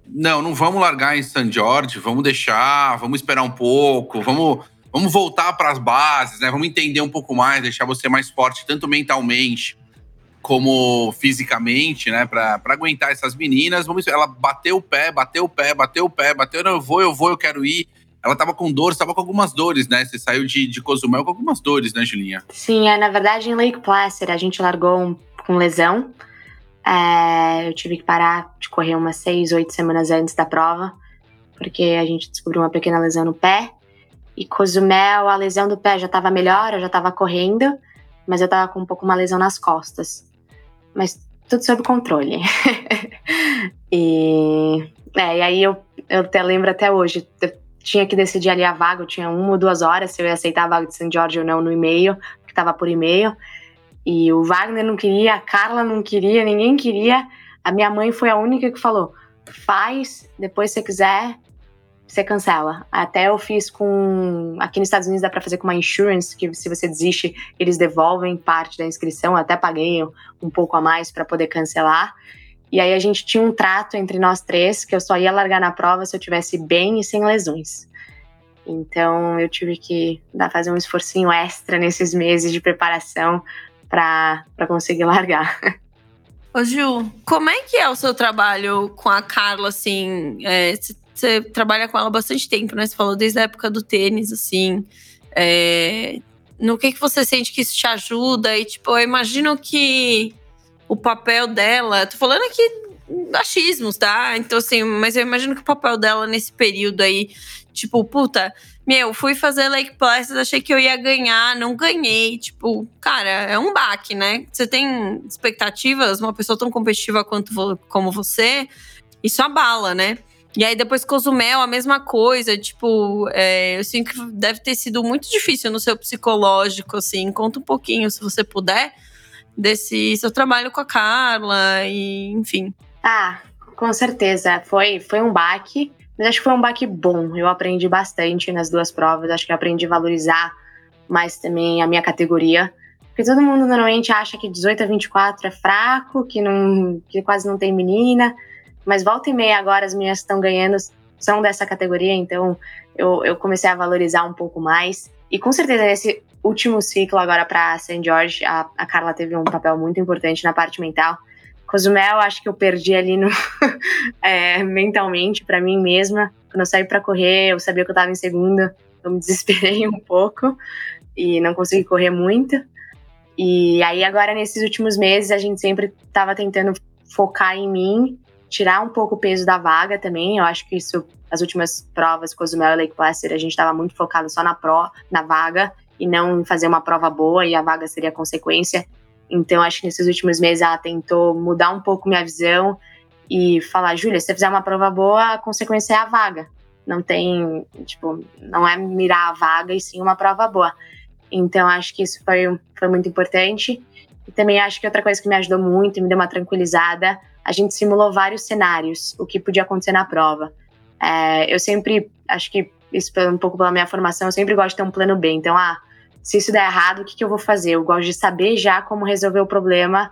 não, não vamos largar em St. George, vamos deixar, vamos esperar um pouco, vamos, vamos voltar para as bases, né? Vamos entender um pouco mais, deixar você mais forte, tanto mentalmente como fisicamente, né? Para aguentar essas meninas. Vamos, ela bateu o pé, bateu o pé, bateu o pé, bateu, não, eu vou, eu vou, eu quero ir. Ela tava com dores, tava com algumas dores, né? Você saiu de, de Cozumel com algumas dores, né, Julinha? Sim, é, na verdade em Lake Placid a gente largou um, com lesão. É, eu tive que parar de correr umas seis, oito semanas antes da prova, porque a gente descobriu uma pequena lesão no pé. E Cozumel, a lesão do pé já estava melhor, eu já estava correndo, mas eu estava com um pouco uma lesão nas costas. Mas tudo sob controle. [LAUGHS] e, é, e aí eu, eu até lembro até hoje, eu tinha que decidir ali a vaga, eu tinha uma ou duas horas se eu ia aceitar a vaga de St. George ou não no e-mail, porque estava por e-mail. E o Wagner não queria, a Carla não queria, ninguém queria. A minha mãe foi a única que falou: faz, depois se quiser, você cancela. Até eu fiz com. Aqui nos Estados Unidos dá pra fazer com uma insurance, que se você desiste, eles devolvem parte da inscrição. Eu até paguei um pouco a mais para poder cancelar. E aí a gente tinha um trato entre nós três que eu só ia largar na prova se eu tivesse bem e sem lesões. Então eu tive que dar, fazer um esforcinho extra nesses meses de preparação para conseguir [LAUGHS] largar. Ô, Ju, como é que é o seu trabalho com a Carla, assim? Você trabalha com ela bastante tempo, né? Você falou desde a época do tênis, assim. É, no que, que você sente que isso te ajuda? E, tipo, eu imagino que o papel dela. Tô falando aqui achismos, tá? Então, assim, mas eu imagino que o papel dela nesse período aí, tipo, puta, meu, fui fazer Lake Placid, achei que eu ia ganhar, não ganhei. Tipo, cara, é um baque, né? Você tem expectativas, uma pessoa tão competitiva quanto como você, isso abala, né? E aí depois Cozumel, a mesma coisa, tipo, é, eu sinto que deve ter sido muito difícil no seu psicológico, assim. Conta um pouquinho, se você puder, desse seu trabalho com a Carla e, enfim. Ah, com certeza. Foi, foi um baque, mas acho que foi um baque bom. Eu aprendi bastante nas duas provas. Acho que aprendi a valorizar mas também a minha categoria. Porque todo mundo normalmente acha que 18 a 24 é fraco, que, não, que quase não tem menina, mas volta e meia agora as meninas estão ganhando são dessa categoria, então eu, eu comecei a valorizar um pouco mais. E com certeza nesse último ciclo agora para St. George, a, a Carla teve um papel muito importante na parte mental. Cozumel, acho que eu perdi ali no, [LAUGHS] é, mentalmente para mim mesma. Quando eu saí para correr, eu sabia que eu estava em segunda, eu me desesperei um pouco e não consegui correr muito. E aí agora nesses últimos meses a gente sempre estava tentando focar em mim, tirar um pouco o peso da vaga também. Eu acho que isso as últimas provas Cozumel e Lake Placid a gente estava muito focado só na pro, na vaga e não em fazer uma prova boa e a vaga seria a consequência. Então, acho que nesses últimos meses ela tentou mudar um pouco minha visão e falar, Júlia, se você fizer uma prova boa, a consequência é a vaga. Não tem, tipo, não é mirar a vaga e sim uma prova boa. Então, acho que isso foi, foi muito importante. E também acho que outra coisa que me ajudou muito e me deu uma tranquilizada, a gente simulou vários cenários, o que podia acontecer na prova. É, eu sempre, acho que isso um pouco pela minha formação, eu sempre gosto de ter um plano B. Então, ah, se isso der errado, o que, que eu vou fazer? Eu gosto de saber já como resolver o problema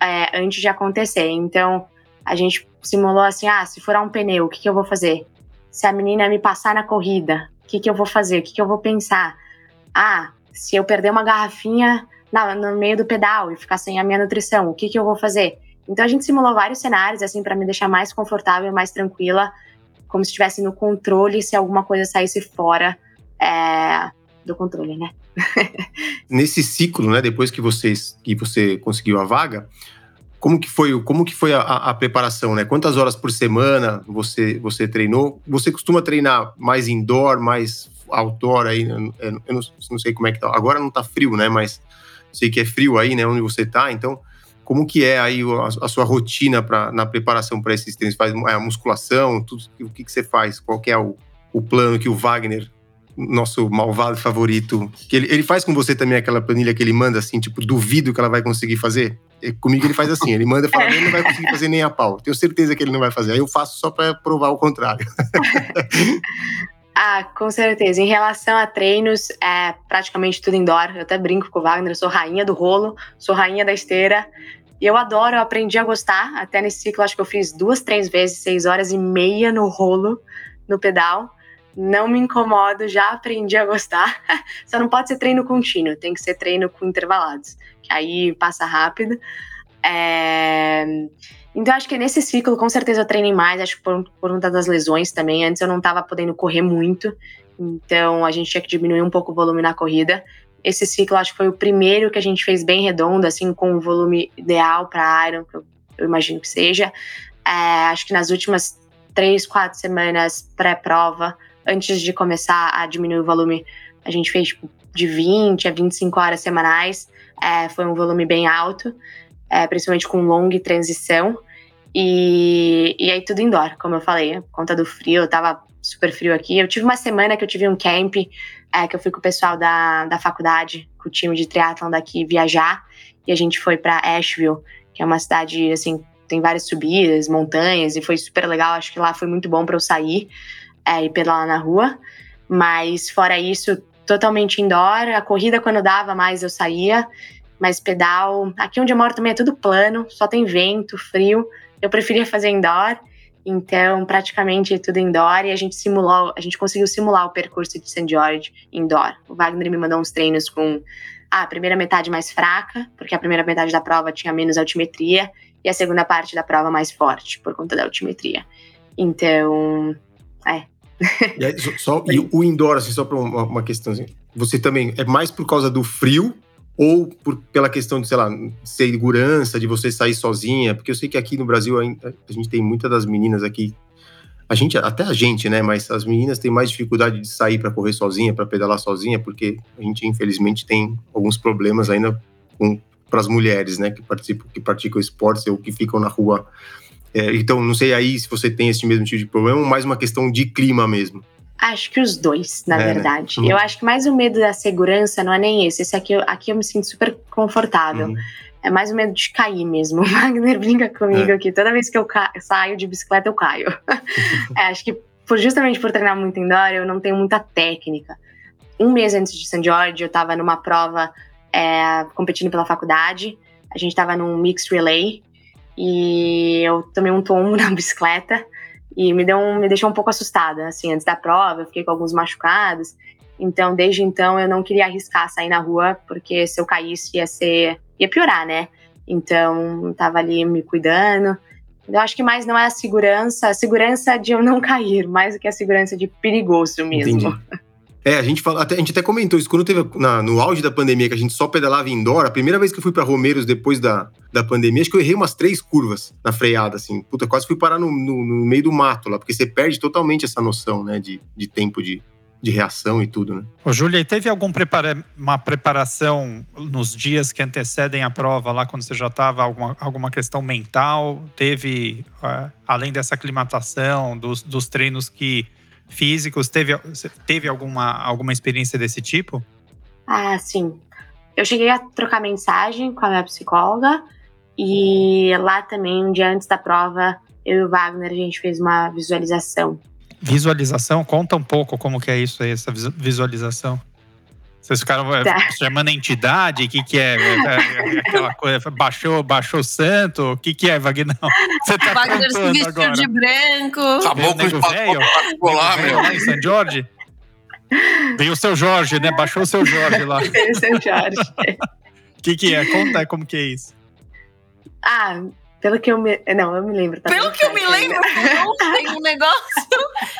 é, antes de acontecer. Então, a gente simulou assim: ah, se furar um pneu, o que, que eu vou fazer? Se a menina me passar na corrida, o que, que eu vou fazer? O que, que eu vou pensar? Ah, se eu perder uma garrafinha na, no meio do pedal e ficar sem a minha nutrição, o que, que eu vou fazer? Então, a gente simulou vários cenários, assim, para me deixar mais confortável, mais tranquila, como se estivesse no controle se alguma coisa saísse fora. É, do controle, né? [LAUGHS] Nesse ciclo, né, depois que vocês que você conseguiu a vaga, como que foi, como que foi a, a, preparação, né? Quantas horas por semana você você treinou? Você costuma treinar mais indoor, mais outdoor aí? Eu, eu não, não, sei como é que tá. Agora não tá frio, né? Mas sei que é frio aí, né? Onde você tá. Então, como que é aí a, a sua rotina para na preparação para esses treinos? Faz a musculação? Tudo, o que que você faz? Qual é o, o plano que o Wagner nosso malvado favorito, que ele, ele faz com você também aquela planilha que ele manda assim, tipo, duvido que ela vai conseguir fazer. E comigo ele faz assim, ele manda e fala, ele não vai conseguir fazer nem a pau. Tenho certeza que ele não vai fazer. Aí eu faço só para provar o contrário. [LAUGHS] ah, com certeza. Em relação a treinos, é praticamente tudo indoor. Eu até brinco com o Wagner, eu sou rainha do rolo, sou rainha da esteira. E eu adoro, eu aprendi a gostar. Até nesse ciclo, acho que eu fiz duas, três vezes, seis horas e meia no rolo, no pedal não me incomodo, já aprendi a gostar. [LAUGHS] Só não pode ser treino contínuo, tem que ser treino com intervalados, que aí passa rápido. É... Então, acho que nesse ciclo, com certeza, eu treinei mais, acho que por, por conta das lesões também. Antes eu não estava podendo correr muito, então a gente tinha que diminuir um pouco o volume na corrida. Esse ciclo, acho que foi o primeiro que a gente fez bem redondo, assim, com o volume ideal para Iron, que eu, eu, imagino que seja. É, acho que nas últimas três, quatro semanas pré-prova, antes de começar a diminuir o volume, a gente fez tipo, de 20 a 25 horas semanais. É, foi um volume bem alto, é, principalmente com longa transição. E, e aí tudo indoor, como eu falei, por conta do frio, eu tava super frio aqui. Eu tive uma semana que eu tive um camp, é, que eu fui com o pessoal da, da faculdade, com o time de triatlon daqui viajar, e a gente foi para Asheville, que é uma cidade, assim, tem várias subidas, montanhas, e foi super legal. Acho que lá foi muito bom para eu sair é, e pedalar na rua. Mas fora isso, totalmente indoor. A corrida, quando dava mais, eu saía. Mas pedal. Aqui onde eu moro também é tudo plano, só tem vento, frio. Eu preferia fazer indoor. Então, praticamente tudo indoor. E a gente simulou, a gente conseguiu simular o percurso de St. George indoor. O Wagner me mandou uns treinos com a primeira metade mais fraca, porque a primeira metade da prova tinha menos altimetria, e a segunda parte da prova mais forte, por conta da altimetria. Então, é. [LAUGHS] E, aí, só, e o indoor, assim, só para uma, uma questão assim, você também é mais por causa do frio ou por, pela questão de, sei lá, segurança, de você sair sozinha? Porque eu sei que aqui no Brasil a, gente tem muitas das meninas aqui, a gente, até a gente, né? Mas as meninas têm mais dificuldade de sair para correr sozinha, para pedalar sozinha, porque a gente, infelizmente, tem alguns problemas ainda para as mulheres, né? Que participam, que praticam esportes ou que ficam na rua é, então, não sei aí se você tem esse mesmo tipo de problema ou mais uma questão de clima mesmo. Acho que os dois, na é, né? verdade. Né? Eu acho que mais o medo da segurança não é nem esse. Esse aqui, aqui eu me sinto super confortável. Uhum. É mais o medo de cair mesmo. [LAUGHS] O Wagner brinca comigo é. que toda vez que eu saio de bicicleta eu caio. [LAUGHS] é, acho que por, justamente por treinar muito indoor eu não tenho muita técnica. um mês antes de St. George, eu estava numa prova é, competindo pela faculdade. A gente estava num mixed relay e eu tomei um tombo [LAUGHS] na bicicleta e me, deu um, me deixou um pouco assustada. Assim, antes da prova, eu fiquei com alguns machucados. Então, desde então, eu não queria arriscar sair na rua, porque se eu caísse ia ser. ia piorar, né? Então, tava ali me cuidando. Eu acho que mais não é a segurança, a segurança de eu não [LAUGHS] cair, mais do que a segurança de perigoso mesmo. Entendi. É, a gente, fala, até, a gente até comentou isso. Quando teve na, no auge da pandemia, que a gente só pedalava indoor, a primeira vez que eu fui para Romeiros depois da, da pandemia, acho que eu errei umas três curvas na freada, assim. Puta, quase fui parar no, no, no meio do mato lá, porque você perde totalmente essa noção, né, de, de tempo de, de reação e tudo, né? Ô, Júlia, teve alguma prepara preparação nos dias que antecedem a prova, lá quando você já estava, alguma, alguma questão mental? Teve, uh, além dessa aclimatação, dos, dos treinos que físicos, teve, teve alguma, alguma experiência desse tipo? Ah, sim. Eu cheguei a trocar mensagem com a minha psicóloga e lá também, um dia antes da prova, eu e o Wagner, a gente fez uma visualização Visualização, conta um pouco como que é isso aí, essa visualização. Vocês ficaram é, tá. chamando a entidade? O que, que é? é? é? Aquela coisa, baixou, baixou o santo? O que, que é, Vagnão? Você tá Wagner se vestiu agora. de branco. Acabou com o velho. Lá, meu. lá em São Jorge? Veio o seu Jorge, né? Baixou o seu Jorge lá. [LAUGHS] Veio o seu Jorge. O que, que é? Conta como que é isso. Ah, pelo que eu me. Não, eu me lembro. Tá Pelo que eu me lembro, tem um negócio.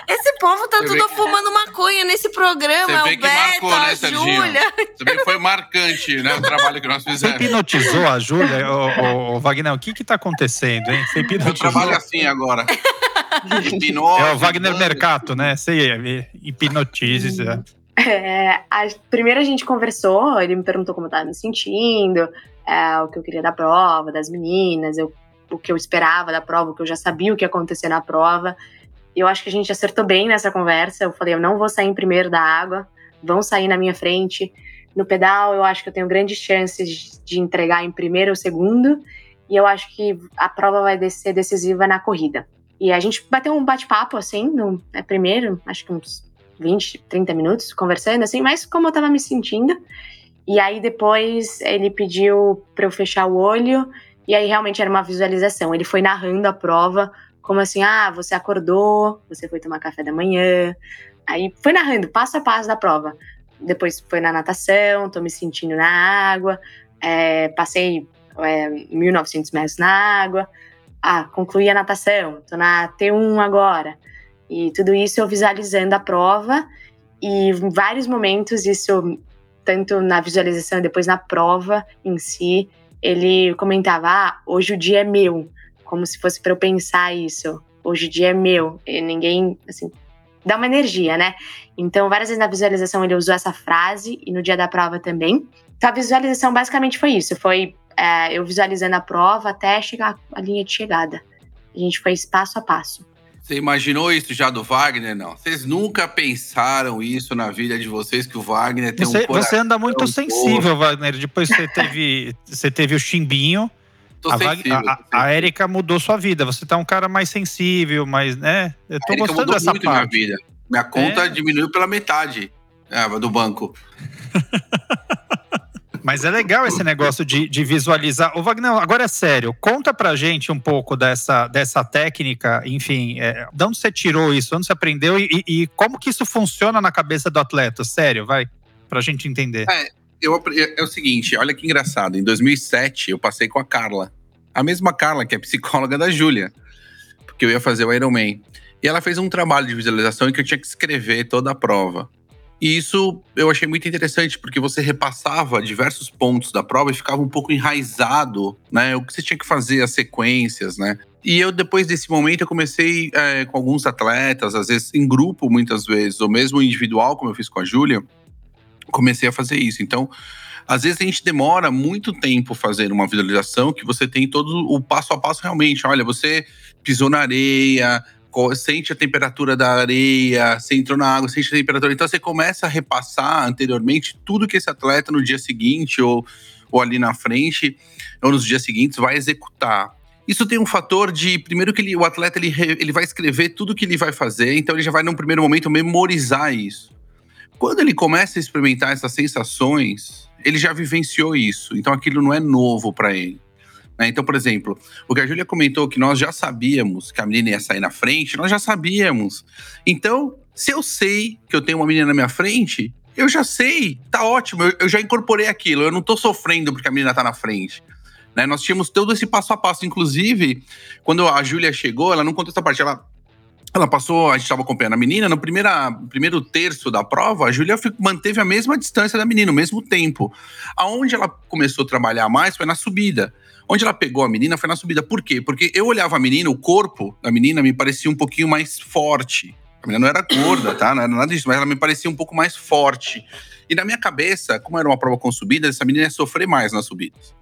Esse povo tá Você tudo que... fumando maconha nesse programa. Você é o Beto, marcou, né, a Júlia. Você vê que foi marcante, né? O trabalho que nós fizemos. Você hipnotizou a Júlia? ô, ô, Wagner, o que que tá acontecendo, hein? Você hipnotizou? Eu trabalho assim agora. Hipnose. É o Wagner Mercato, né? Você hipnotize. É, a, primeiro a gente conversou, ele me perguntou como eu tava me sentindo, é, o que eu queria da prova, das meninas, eu o que eu esperava da prova, o que eu já sabia o que ia acontecer na prova. Eu acho que a gente acertou bem nessa conversa. Eu falei, eu não vou sair em primeiro da água, vão sair na minha frente. No pedal, eu acho que eu tenho grandes chances de entregar em primeiro ou segundo. E eu acho que a prova vai ser decisiva na corrida. E a gente bateu um bate-papo, assim, no é, primeiro, acho que uns 20, 30 minutos, conversando, assim, mas como eu tava me sentindo. E aí depois ele pediu para eu fechar o olho e aí realmente era uma visualização. Ele foi narrando a prova, como assim: ah, você acordou, você foi tomar café da manhã. Aí foi narrando passo a passo da prova. Depois foi na natação, tô me sentindo na água, é, passei é, 1.900 metros na água. Ah, concluí a natação, tô na T1 agora. E tudo isso eu visualizando a prova. E em vários momentos, isso, tanto na visualização depois na prova em si, ele comentava: ah, hoje o dia é meu, como se fosse para eu pensar isso. Hoje o dia é meu. E ninguém, assim, dá uma energia, né? Então, várias vezes na visualização ele usou essa frase e no dia da prova também. Então, a visualização basicamente foi isso: foi é, eu visualizando a prova até chegar à linha de chegada. A gente foi passo a passo. Você imaginou isso já do Wagner? Não. Vocês nunca pensaram isso na vida de vocês, que o Wagner tem você, um Você anda muito sensível, Wagner. Depois você teve, você teve o chimbinho. Tô a, sensível, a, a, a Erika mudou sua vida. Você tá um cara mais sensível, mais, né? Eu tô a gostando mudou dessa muito parte. minha vida. Minha conta é. diminuiu pela metade é, do banco. [LAUGHS] Mas é legal esse negócio de, de visualizar. O Wagner, agora é sério, conta pra gente um pouco dessa, dessa técnica, enfim, é, de onde você tirou isso, onde você aprendeu e, e, como que isso funciona na cabeça do atleta? Sério, vai, pra gente entender. É, eu, é o seguinte, olha que engraçado, em 2007 eu passei com a Carla, a mesma Carla que é psicóloga da Júlia, porque eu ia fazer o Ironman. E ela fez um trabalho de visualização em que eu tinha que escrever toda a prova. E isso eu achei muito interessante, porque você repassava diversos pontos da prova e ficava um pouco enraizado, né? O que você tinha que fazer, as sequências, né? E eu, depois desse momento, eu comecei é, com alguns atletas, às vezes em grupo, muitas vezes, ou mesmo individual, como eu fiz com a Júlia, comecei a fazer isso. Então, às vezes a gente demora muito tempo fazendo uma visualização que você tem todo o passo a passo realmente. Olha, você pisou na areia, sente a temperatura da areia, você entrou na água, sente a temperatura. Então você começa a repassar anteriormente tudo que esse atleta no dia seguinte ou, ou ali na frente ou nos dias seguintes vai executar. Isso tem um fator de, primeiro que ele, o atleta ele, ele vai escrever tudo que ele vai fazer, então ele já vai num primeiro momento memorizar isso. Quando ele começa a experimentar essas sensações, ele já vivenciou isso. Então aquilo não é novo para ele. Né? Então, por exemplo, o que a Júlia comentou que nós já sabíamos que a menina ia sair na frente, nós já sabíamos. Então, se eu sei que eu tenho uma menina na minha frente, eu já sei, tá ótimo, eu, eu já incorporei aquilo, eu não tô sofrendo porque a menina tá na frente. Né? Nós tínhamos todo esse passo a passo. Inclusive, quando a Júlia chegou, ela não contou essa parte, ela ela passou, a gente estava acompanhando a menina, no primeira, primeiro terço da prova, a Júlia manteve a mesma distância da menina, o mesmo tempo. Aonde ela começou a trabalhar mais foi na subida. Onde ela pegou a menina foi na subida. Por quê? Porque eu olhava a menina, o corpo da menina me parecia um pouquinho mais forte. A menina não era gorda, tá? Não era nada disso, mas ela me parecia um pouco mais forte. E na minha cabeça, como era uma prova com subidas, essa menina ia sofrer mais nas subidas,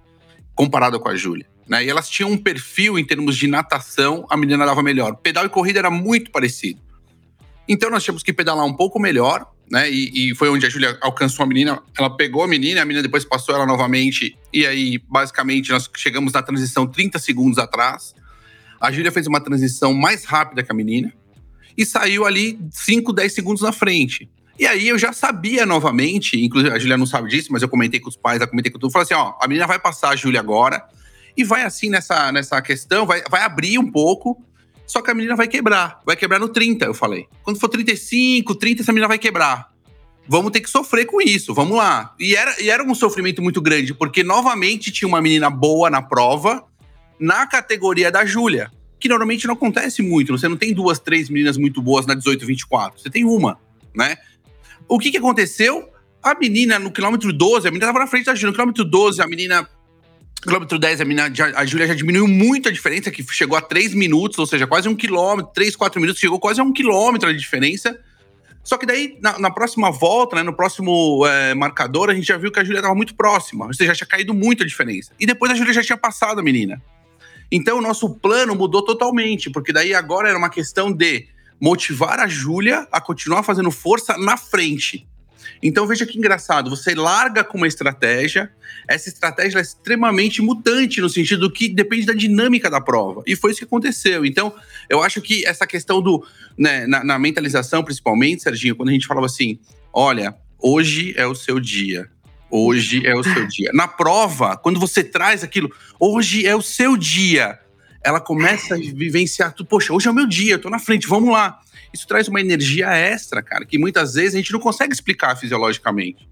comparada com a Júlia. Né? E elas tinham um perfil em termos de natação, a menina dava melhor. Pedal e corrida era muito parecido. Então nós tínhamos que pedalar um pouco melhor, né? E, e, foi onde a Júlia alcançou a menina. Ela pegou a menina, a menina depois passou ela novamente. E aí, basicamente, nós chegamos na transição 30 segundos atrás. A Júlia fez uma transição mais rápida que a menina e saiu ali 5, 10 segundos na frente. E aí eu já sabia novamente, inclusive a Júlia não sabe disso, mas eu comentei com os pais, eu comentei com tudo. Falei assim: ó, a menina vai passar a Júlia agora e vai assim nessa, nessa questão, vai, vai abrir um pouco só que a menina vai quebrar. Vai quebrar no 30, eu falei. Quando for 35, 30, essa menina vai quebrar. Vamos ter que sofrer com isso, vamos lá. E era, e era um sofrimento muito grande, porque novamente tinha uma menina boa na prova, na categoria da Júlia, que normalmente não acontece muito. Você não tem duas, três meninas muito boas na 18-24. Você tem uma, né? O que, que aconteceu? A menina, no quilômetro 12, a menina estava na frente da Júlia. No quilômetro 12, a menina Quilômetro 10, a, menina, a Júlia já diminuiu muito a diferença, que chegou a 3 minutos, ou seja, quase um quilômetro, 3, 4 minutos, chegou quase a um quilômetro de diferença. Só que daí, na, na próxima volta, né, no próximo é, marcador, a gente já viu que a Júlia estava muito próxima, ou seja, já tinha caído muito a diferença. E depois a Júlia já tinha passado a menina. Então, o nosso plano mudou totalmente, porque daí agora era uma questão de motivar a Júlia a continuar fazendo força na frente. Então veja que engraçado, você larga com uma estratégia, essa estratégia é extremamente mutante no sentido que depende da dinâmica da prova. E foi isso que aconteceu. Então, eu acho que essa questão do né, na, na mentalização, principalmente, Serginho, quando a gente falava assim, olha, hoje é o seu dia. Hoje é o seu dia. Na prova, quando você traz aquilo, hoje é o seu dia, ela começa a vivenciar tudo. Poxa, hoje é o meu dia, eu tô na frente, vamos lá isso traz uma energia extra, cara, que muitas vezes a gente não consegue explicar fisiologicamente.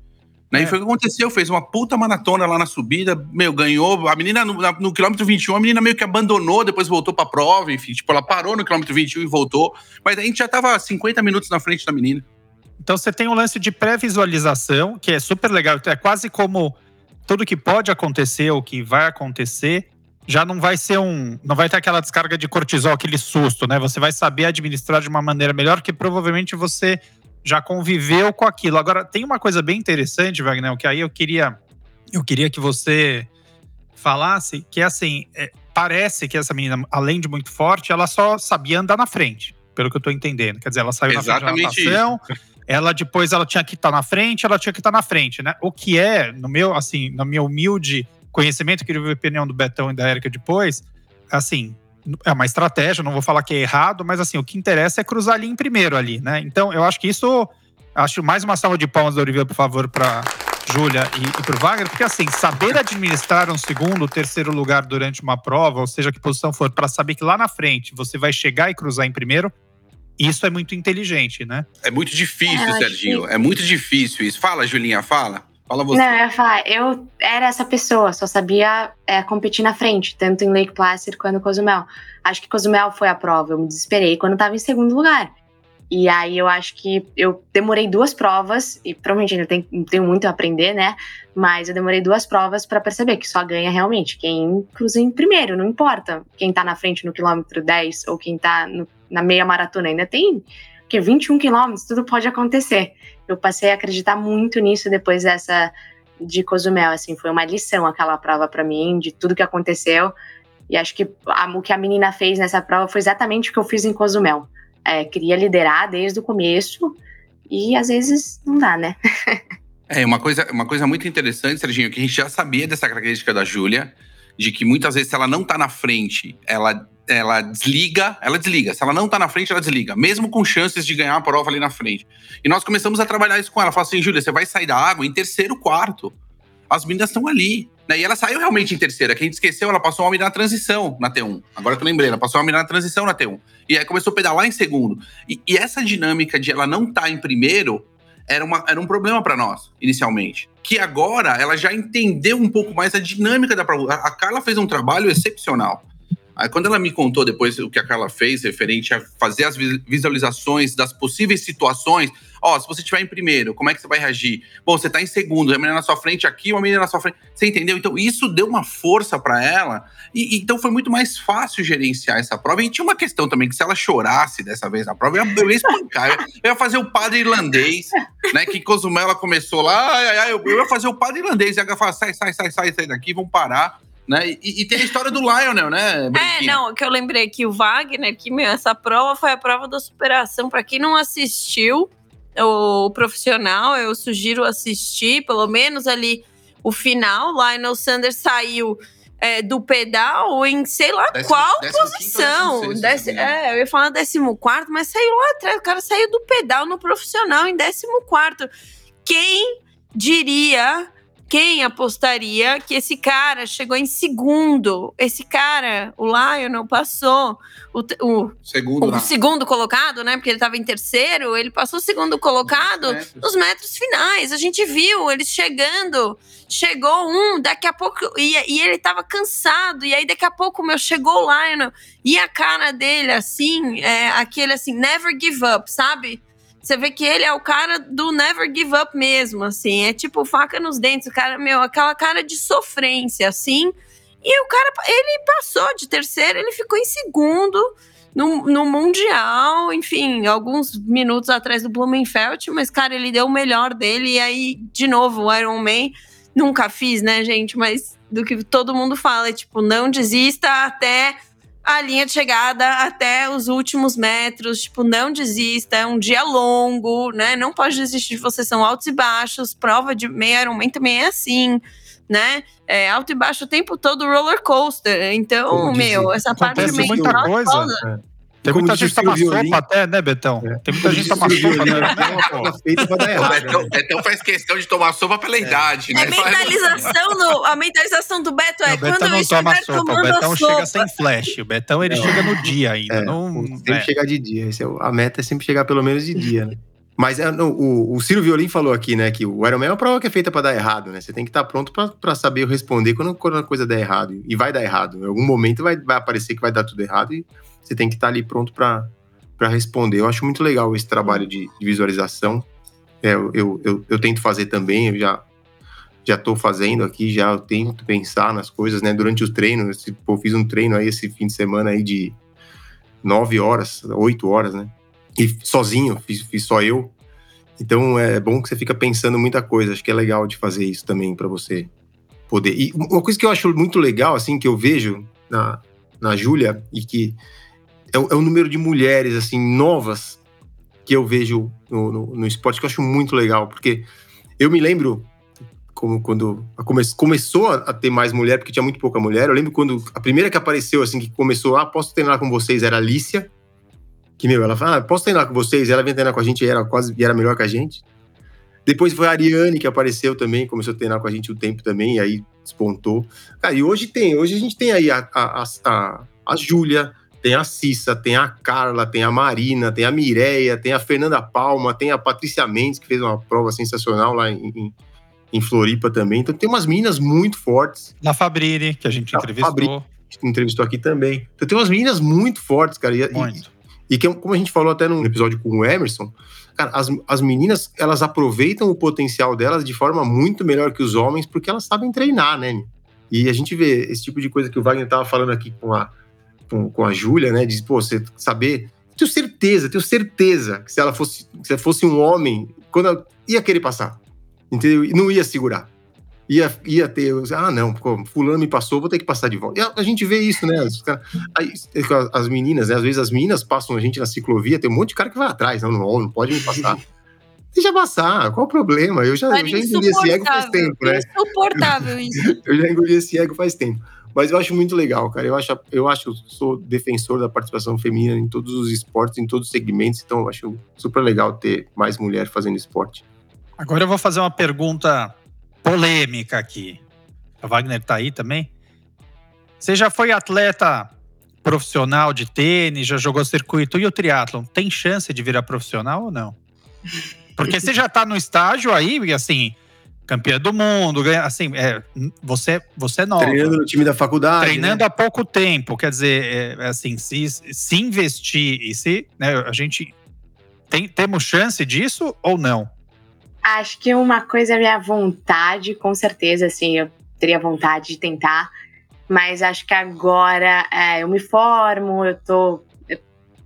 Né? É. E foi o que aconteceu, fez uma puta maratona lá na subida, meu, ganhou. A menina no, no quilômetro 21, a menina meio que abandonou, depois voltou pra prova, enfim, tipo, ela parou no quilômetro 21 e voltou. Mas a gente já tava 50 minutos na frente da menina. Então você tem um lance de pré-visualização, que é super legal. É quase como tudo que pode acontecer, o que vai acontecer, já não vai ser um. Não vai ter aquela descarga de cortisol, aquele susto, né? Você vai saber administrar de uma maneira melhor, que provavelmente você já conviveu com aquilo. Agora, tem uma coisa bem interessante, Wagner, que aí eu queria, eu queria que você falasse, que é assim, é, parece que essa menina, além de muito forte, ela só sabia andar na frente, pelo que eu tô entendendo. Quer dizer, ela saiu Exatamente na frente da natação, ela depois ela tinha que estar tá na frente, ela tinha que estar tá na frente, né? O que é, no meu, assim, na minha humilde conhecimento, queria ver a opinião do Betão e da Erika depois. Assim, é uma estratégia, não vou falar que é errado, mas assim, o que interessa é cruzar ali em primeiro ali, né? Então, eu acho que isso. Acho mais uma salva de palmas da Olivia, por favor, para Júlia e, e para o Wagner, porque assim, saber administrar um segundo, terceiro lugar durante uma prova, ou seja, que posição for, para saber que lá na frente você vai chegar e cruzar em primeiro, isso é muito inteligente, né? É muito difícil, é, Serginho. Que... É muito difícil isso. Fala, Julinha, fala. Fala você. Não, eu ia falar, eu era essa pessoa, só sabia é, competir na frente, tanto em Lake Placid quanto em Cozumel. Acho que Cozumel foi a prova, eu me desesperei quando estava em segundo lugar. E aí eu acho que eu demorei duas provas, e provavelmente ainda tenho, tenho muito a aprender, né? Mas eu demorei duas provas para perceber que só ganha realmente quem cruza em primeiro, não importa quem tá na frente no quilômetro 10 ou quem tá no, na meia maratona, ainda tem que 21 quilômetros, tudo pode acontecer eu passei a acreditar muito nisso depois dessa de Cozumel, assim, foi uma lição aquela prova para mim, de tudo que aconteceu, e acho que a, o que a menina fez nessa prova foi exatamente o que eu fiz em Cozumel, é, queria liderar desde o começo, e às vezes não dá, né? [LAUGHS] é, uma coisa, uma coisa muito interessante, Serginho, que a gente já sabia dessa característica da Júlia, de que muitas vezes se ela não tá na frente, ela ela desliga, ela desliga. Se ela não tá na frente, ela desliga, mesmo com chances de ganhar a prova ali na frente. E nós começamos a trabalhar isso com ela. Fala assim, Júlia, você vai sair da água em terceiro quarto. As meninas estão ali. Né? E ela saiu realmente em terceira. Que a gente esqueceu, ela passou uma mina na transição na T1. Agora que eu lembrei, ela passou uma mina na transição na T1. E aí começou a pedalar em segundo. E, e essa dinâmica de ela não estar tá em primeiro era, uma, era um problema para nós, inicialmente. Que agora ela já entendeu um pouco mais a dinâmica da prova. A Carla fez um trabalho excepcional. Aí quando ela me contou depois o que a Carla fez referente a fazer as visualizações das possíveis situações, ó, se você estiver em primeiro, como é que você vai reagir? Bom, você tá em segundo, a menina na sua frente aqui, uma menina na sua frente. Você entendeu? Então isso deu uma força para ela e então foi muito mais fácil gerenciar essa prova. E tinha uma questão também que se ela chorasse dessa vez na prova, eu ia, eu ia espancar, eu ia fazer o padre irlandês, né, que Cozumel ela começou lá, ai, ai, eu, eu ia fazer o padre irlandês, e ela fala, sai, sai, sai, sai, sai daqui, vamos parar. Né? E, e, tem a história do Lionel, né? É, não, que eu lembrei que o Wagner, que meu, essa prova foi a prova da superação. Para quem não assistiu o profissional, eu sugiro assistir, pelo menos ali o final. Lionel Sanders saiu é, do pedal em sei lá décimo, qual décimo posição. Décimo, é, eu ia falar 14, mas saiu lá atrás. O cara saiu do pedal no profissional em 14. Quem diria quem apostaria que esse cara chegou em segundo? Esse cara, o Lionel, passou o, o, segundo, o segundo colocado, né? Porque ele estava em terceiro, ele passou o segundo colocado metros. nos metros finais. A gente viu eles chegando. Chegou um, daqui a pouco. E, e ele estava cansado. E aí, daqui a pouco, meu, chegou o Lionel. E a cara dele, assim, é, aquele assim, never give up, sabe? Você vê que ele é o cara do never give up mesmo, assim. É tipo faca nos dentes, o cara, meu, aquela cara de sofrência, assim. E o cara, ele passou de terceiro, ele ficou em segundo no, no Mundial, enfim, alguns minutos atrás do Blumenfeld, mas, cara, ele deu o melhor dele. E aí, de novo, o Iron Man, nunca fiz, né, gente? Mas do que todo mundo fala, é tipo, não desista até a linha de chegada até os últimos metros. Tipo, não desista, é um dia longo, né? Não pode desistir de você, são altos e baixos. Prova de meia Ironman também é assim, né? É alto e baixo o tempo todo roller coaster. Então, meu, essa parte também muita coisa. Tem muita gente que toma sopa até, né, Betão? É. Tem muita gente que toma sopa, né? o Betão, Betão faz questão de tomar sopa pela é. idade, né? É mentalização no, a mentalização do Beto é não, quando Betão não toma sopa. O Betão chega sem flash. O Betão ele chega no dia ainda. É, não, sempre é. chegar de dia. É a meta é sempre chegar pelo menos de dia, né? Mas não, o, o Ciro Violim falou aqui, né, que o Ironman é uma prova que é feita para dar errado, né? Você tem que estar tá pronto para saber responder quando, quando a coisa der errado. E vai dar errado. Em algum momento vai, vai aparecer que vai dar tudo errado e você tem que estar tá ali pronto para responder. Eu acho muito legal esse trabalho de, de visualização. É, eu, eu, eu, tento fazer também, eu já já estou fazendo aqui, já tento pensar nas coisas, né? Durante o treino, eu fiz um treino aí esse fim de semana aí de nove horas, oito horas, né? E sozinho, fiz, fiz só eu. Então é bom que você fica pensando muita coisa. Acho que é legal de fazer isso também para você poder. E uma coisa que eu acho muito legal, assim, que eu vejo na, na Júlia e que é o, é o, número de mulheres, assim, novas que eu vejo no, no, no, esporte, que eu acho muito legal, porque eu me lembro como quando come, começou a ter mais mulher, porque tinha muito pouca mulher, eu lembro quando a primeira que apareceu, assim, que começou, ah, posso treinar com vocês, era a Alicia, que, meu, ela fala, ah, posso treinar com vocês, ela vem treinar com a gente e era quase, e era melhor que a gente. Depois foi a Ariane que apareceu também, começou a treinar com a gente o um tempo também, e aí despontou. Cara, e hoje tem, hoje a gente tem aí a, a, a, a Júlia, tem a Cissa, tem a Carla, tem a Marina, tem a Mireia, tem a Fernanda Palma, tem a Patrícia Mendes, que fez uma prova sensacional lá em, em, Floripa também. Então tem umas meninas muito fortes. Na Fabrini, que a gente a entrevistou. Fabrini, que entrevistou aqui também. Então tem umas meninas muito fortes, cara. E, muito. E, e que, como a gente falou até no episódio com o Emerson, cara, as, as meninas, elas aproveitam o potencial delas de forma muito melhor que os homens, porque elas sabem treinar, né? E a gente vê esse tipo de coisa que o Wagner tava falando aqui com a com, com a Júlia, né? De, pô, você saber. Tenho certeza, tenho certeza que se ela fosse, se fosse um homem, quando ela, ia querer passar. Entendeu? E não ia segurar. Ia, ia ter, ah, não, pô, fulano me passou, vou ter que passar de volta. E a, a gente vê isso, né? As, aí, as meninas, né? Às vezes as meninas passam a gente na ciclovia, tem um monte de cara que vai atrás, não, não, não pode me passar. [LAUGHS] Deixa passar, qual o problema? Eu já, [LAUGHS] eu já engoli esse ego faz tempo, né? Insuportável isso. eu já engoli esse ego faz tempo. Mas eu acho muito legal, cara. Eu acho, eu acho, sou defensor da participação feminina em todos os esportes, em todos os segmentos. Então, eu acho super legal ter mais mulher fazendo esporte. Agora eu vou fazer uma pergunta polêmica aqui. A Wagner tá aí também? Você já foi atleta profissional de tênis, já jogou circuito e o triatlon? Tem chance de virar profissional ou não? Porque você já tá no estágio aí, assim, campeã do mundo, assim, é, você, você é nova. Treinando no time da faculdade. Treinando né? há pouco tempo, quer dizer, é, é, assim, se, se investir e se, né, a gente tem, temos chance disso ou não? Acho que uma coisa é minha vontade, com certeza, assim, eu teria vontade de tentar, mas acho que agora é, eu me formo, eu tô. Eu,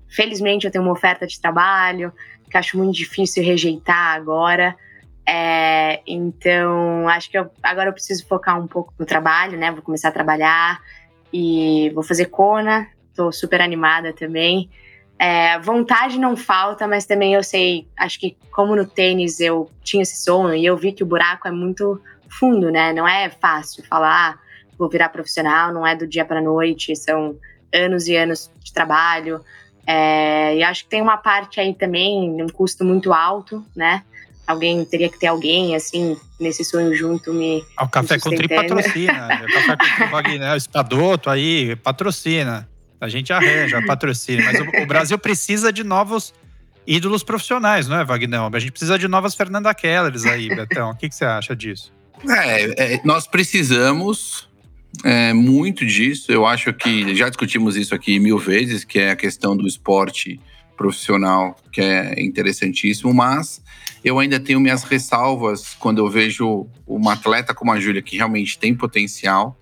felizmente eu tenho uma oferta de trabalho, que acho muito difícil rejeitar agora. É, então, acho que eu, agora eu preciso focar um pouco no trabalho, né? Vou começar a trabalhar e vou fazer Kona, tô super animada também. É, vontade não falta, mas também eu sei, acho que como no tênis eu tinha esse sonho e eu vi que o buraco é muito fundo, né? Não é fácil falar, ah, vou virar profissional, não é do dia para noite, são anos e anos de trabalho. É, e acho que tem uma parte aí também, um custo muito alto, né? Alguém teria que ter alguém assim nesse sonho junto me. Ah, o Café com Tri patrocina. o Café Wagner, o Espadoto aí patrocina. A gente arranja, patrocina. Mas o, o, Brasil precisa de novos ídolos profissionais, não é, Wagner? A gente precisa de novas Fernanda Kellers aí, Betão. O que, que você acha disso? É, é nós precisamos é, muito disso. Eu acho que já discutimos isso aqui mil vezes, que é a questão do esporte profissional, que é interessantíssimo, mas eu ainda tenho minhas ressalvas quando eu vejo uma atleta como a Júlia, que realmente tem potencial,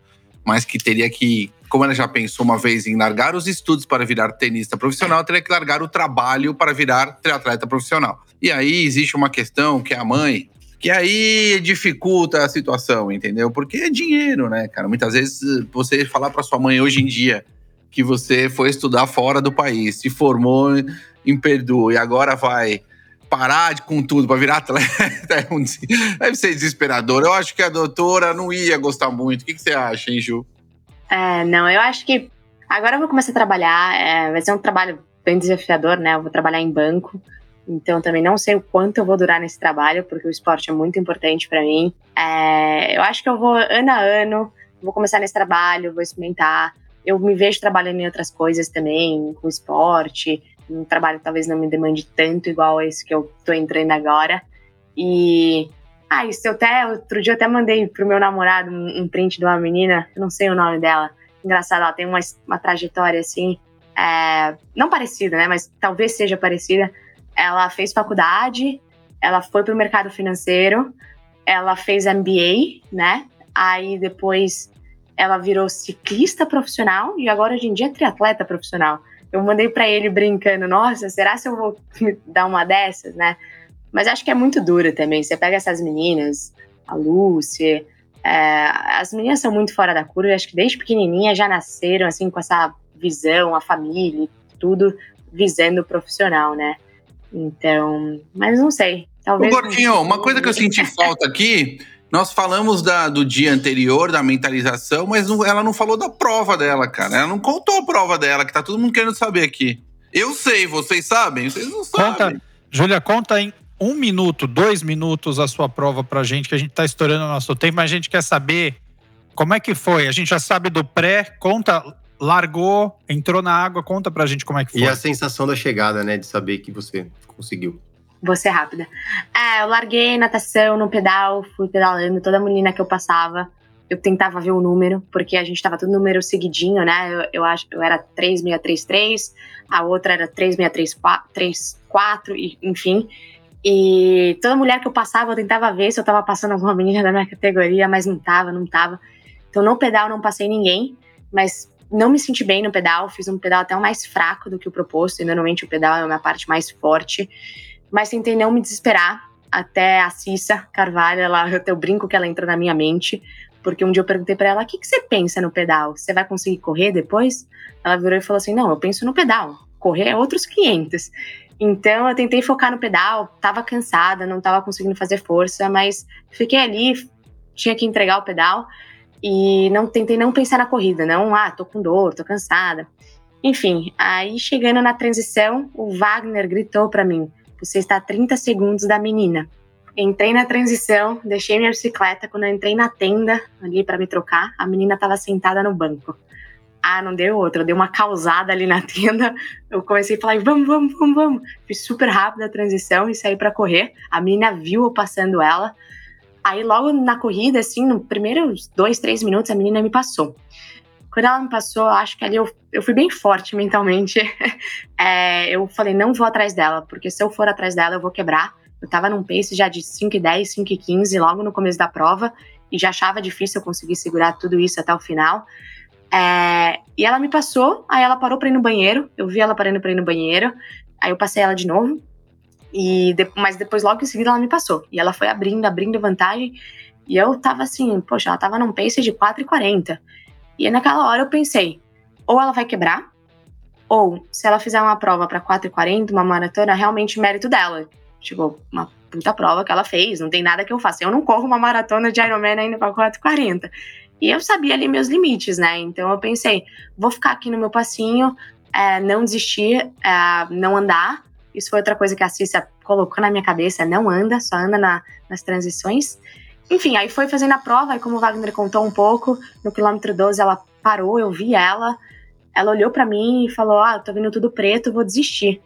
mas que teria que como ela já pensou uma vez em largar os estudos para virar tenista profissional, teria que largar o trabalho para virar triatleta profissional. E aí existe uma questão que é a mãe, que aí dificulta a situação, entendeu? Porque é dinheiro, né, cara? Muitas vezes você falar para sua mãe hoje em dia que você foi estudar fora do país, se formou em Perdue e agora vai parar com tudo para virar atleta, [LAUGHS] é deve ser desesperador. Eu acho que a doutora não ia gostar muito. O que, que você acha, hein, Ju? É, não, eu acho que agora eu vou começar a trabalhar, é, vai ser um trabalho bem desafiador, né? Eu vou trabalhar em banco, então também não sei o quanto eu vou durar nesse trabalho, porque o esporte é muito importante para mim. É, eu acho que eu vou ano a ano, vou começar nesse trabalho, vou experimentar. Eu me vejo trabalhando em outras coisas também, com esporte, um trabalho talvez não me demande tanto igual esse que eu tô entrando agora. E ah, isso eu até, outro dia eu até mandei pro meu namorado um, um print de uma menina, eu não sei o nome dela. Engraçado, ela tem uma, uma trajetória assim, é, não parecida, né? Mas talvez seja parecida. Ela fez faculdade, ela foi pro mercado financeiro, ela fez MBA, né? Aí depois ela virou ciclista profissional e agora hoje em dia é triatleta profissional. Eu mandei para ele brincando, nossa, será se eu vou dar uma dessas, né? Mas acho que é muito dura também. Você pega essas meninas, a Lúcia, é, as meninas são muito fora da curva. Acho que desde pequenininha já nasceram assim com essa visão, a família, tudo visando o profissional, né? Então, mas não sei. Talvez. Ô, Gordinho, uma coisa que eu senti falta aqui. [LAUGHS] Nós falamos da, do dia anterior, da mentalização, mas não, ela não falou da prova dela, cara. Ela não contou a prova dela, que tá todo mundo querendo saber aqui. Eu sei, vocês sabem? Vocês não sabem. Conta, Júlia, conta em um minuto, dois minutos a sua prova pra gente, que a gente tá estourando o nosso tempo, mas a gente quer saber como é que foi. A gente já sabe do pré, conta, largou, entrou na água, conta pra gente como é que foi. E a sensação da chegada, né, de saber que você conseguiu. Vou ser rápida. É, eu larguei natação no pedal, fui pedalando, toda menina que eu passava, eu tentava ver o número, porque a gente tava todo número seguidinho, né? Eu, eu acho eu era 3633, a outra era 3634, enfim. E toda mulher que eu passava, eu tentava ver se eu tava passando alguma menina da minha categoria, mas não tava, não tava. Então no pedal não passei ninguém, mas não me senti bem no pedal, fiz um pedal até mais fraco do que o proposto, e normalmente o pedal é a minha parte mais forte. Mas tentei não me desesperar, até a Cissa Carvalho, ela, eu brinco que ela entra na minha mente, porque um dia eu perguntei para ela: o que, que você pensa no pedal? Você vai conseguir correr depois? Ela virou e falou assim: não, eu penso no pedal, correr é outros 500. Então eu tentei focar no pedal, tava cansada, não tava conseguindo fazer força, mas fiquei ali, tinha que entregar o pedal e não tentei não pensar na corrida, não, ah, tô com dor, tô cansada. Enfim, aí chegando na transição, o Wagner gritou para mim: "Você está a 30 segundos da menina". Entrei na transição, deixei minha bicicleta. Quando entrei na tenda ali para me trocar, a menina estava sentada no banco. Ah, não deu outra, deu uma causada ali na [LAUGHS] tenda. Eu comecei a falar: vamos, vamos, vamos, vamos. Fiz super rápido a transição e saí para correr. A menina viu eu passando ela. Aí, logo na corrida, assim, no primeiros dois, três minutos, a menina me passou. Quando ela me passou, acho que ali eu, eu fui bem forte mentalmente. [LAUGHS] é, eu falei: não vou atrás dela, porque se eu for atrás dela, eu vou quebrar. Eu tava num pace já de 5,10, 5,15 logo no começo da prova e já achava difícil eu conseguir segurar tudo isso até o final. É, e ela me passou, aí ela parou pra ir no banheiro, eu vi ela parando pra ir no banheiro, aí eu passei ela de novo, e de, mas depois logo em seguida ela me passou. E ela foi abrindo, abrindo vantagem, e eu tava assim, poxa, ela tava num pace de 4,40. E naquela hora eu pensei, ou ela vai quebrar, ou se ela fizer uma prova para 4,40, uma maratona, realmente mérito dela. Tipo, uma puta prova que ela fez, não tem nada que eu faça. Eu não corro uma maratona de Ironman ainda para 4,40. E eu sabia ali meus limites, né? Então eu pensei, vou ficar aqui no meu passinho, é, não desistir, é, não andar. Isso foi outra coisa que a Cissa colocou na minha cabeça, não anda, só anda na, nas transições. Enfim, aí foi fazendo a prova, e como o Wagner contou um pouco, no quilômetro 12 ela parou, eu vi ela, ela olhou para mim e falou: Ah, tô vendo tudo preto, vou desistir.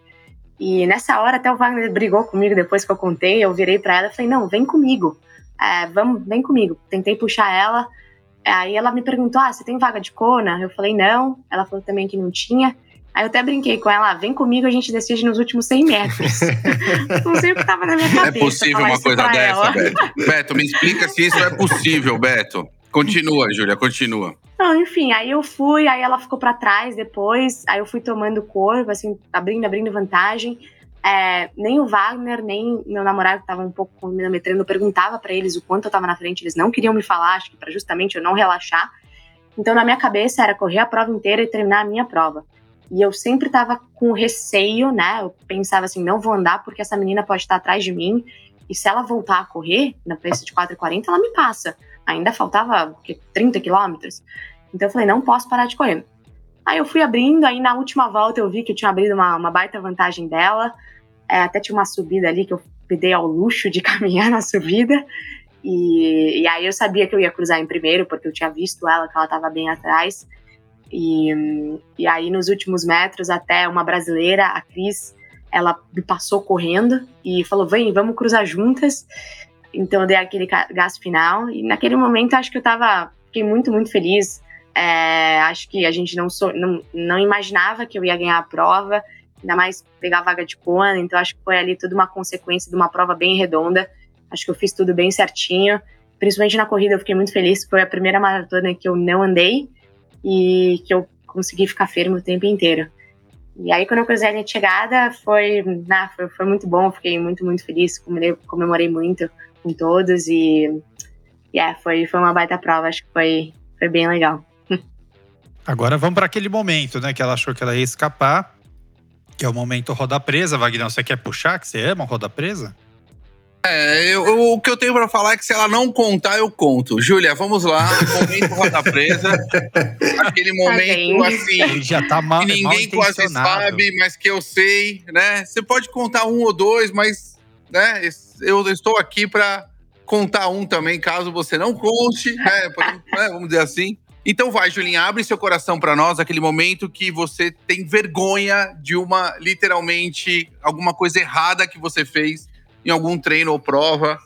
E nessa hora até o Wagner brigou comigo depois que eu contei, eu virei para ela e falei, não, vem comigo, é, vamos, vem comigo. Tentei puxar ela, aí ela me perguntou, ah, você tem vaga de Kona? Eu falei, não, ela falou também que não tinha. Aí eu até brinquei com ela, ah, vem comigo, a gente decide nos últimos 100 metros. [LAUGHS] não sei o que tava na minha é cabeça. É possível uma coisa dessa, ela. Beto? Beto, me explica se isso é possível, Beto. Continua, Júlia, continua. Não, enfim, aí eu fui, aí ela ficou para trás depois, aí eu fui tomando corpo, assim, abrindo, abrindo vantagem. É, nem o Wagner, nem meu namorado que tava um pouco cronometrando, eu perguntava para eles o quanto eu tava na frente, eles não queriam me falar, acho que para justamente eu não relaxar. Então, na minha cabeça era correr a prova inteira e terminar a minha prova. E eu sempre tava com receio, né? Eu pensava assim, não vou andar porque essa menina pode estar atrás de mim. E se ela voltar a correr na preço de 4,40, ela me passa. Ainda faltava 30 quilômetros. Então eu falei, não posso parar de correr. Aí eu fui abrindo, aí na última volta eu vi que eu tinha abrido uma, uma baita vantagem dela. É, até tinha uma subida ali que eu me dei ao luxo de [LAUGHS] caminhar na subida. E, e, aí eu sabia que eu ia cruzar em primeiro, porque eu tinha visto ela, que ela estava bem atrás. E, e aí nos últimos metros, até uma brasileira, a Cris, ela me passou correndo e falou: vem, vamos cruzar juntas. Então eu dei aquele gás final. E naquele momento acho que eu tava. Fiquei muito, muito feliz. É, acho que a gente não, so, não, não imaginava que eu ia ganhar a prova, ainda mais pegar a vaga de Kona, então acho que foi ali tudo uma consequência de uma prova bem redonda. Acho que eu fiz tudo bem certinho. Principalmente na corrida eu fiquei muito feliz, foi a primeira maratona que eu não andei e que eu consegui ficar firme o tempo inteiro. E aí, quando eu cruzei a linha de chegada, foi, nah, foi, foi, muito bom, fiquei muito, muito feliz, comemorei, comemorei muito com todos e yeah, foi, foi uma baita prova, acho que foi, foi bem legal. [LAUGHS] Agora vamos para aquele momento, né? Que ela achou que ela ia escapar, que é o momento roda presa. Wagner, você quer puxar? Que você ama roda presa? É, eu, eu, o que eu tenho para falar é que se ela não contar, eu conto. Júlia, vamos lá. Momento roda presa. [LAUGHS] Aquele momento assim. Ele já tá mal, que ninguém mal quase sabe, mas que eu sei, né? Você pode contar um ou dois, mas né, eu estou aqui para contar um também, caso você não conte, né, [LAUGHS] né, vamos dizer assim. Então vai, Julinha, abre seu coração para nós, aquele momento que você tem vergonha de uma, literalmente, alguma coisa errada que você fez em algum treino ou prova.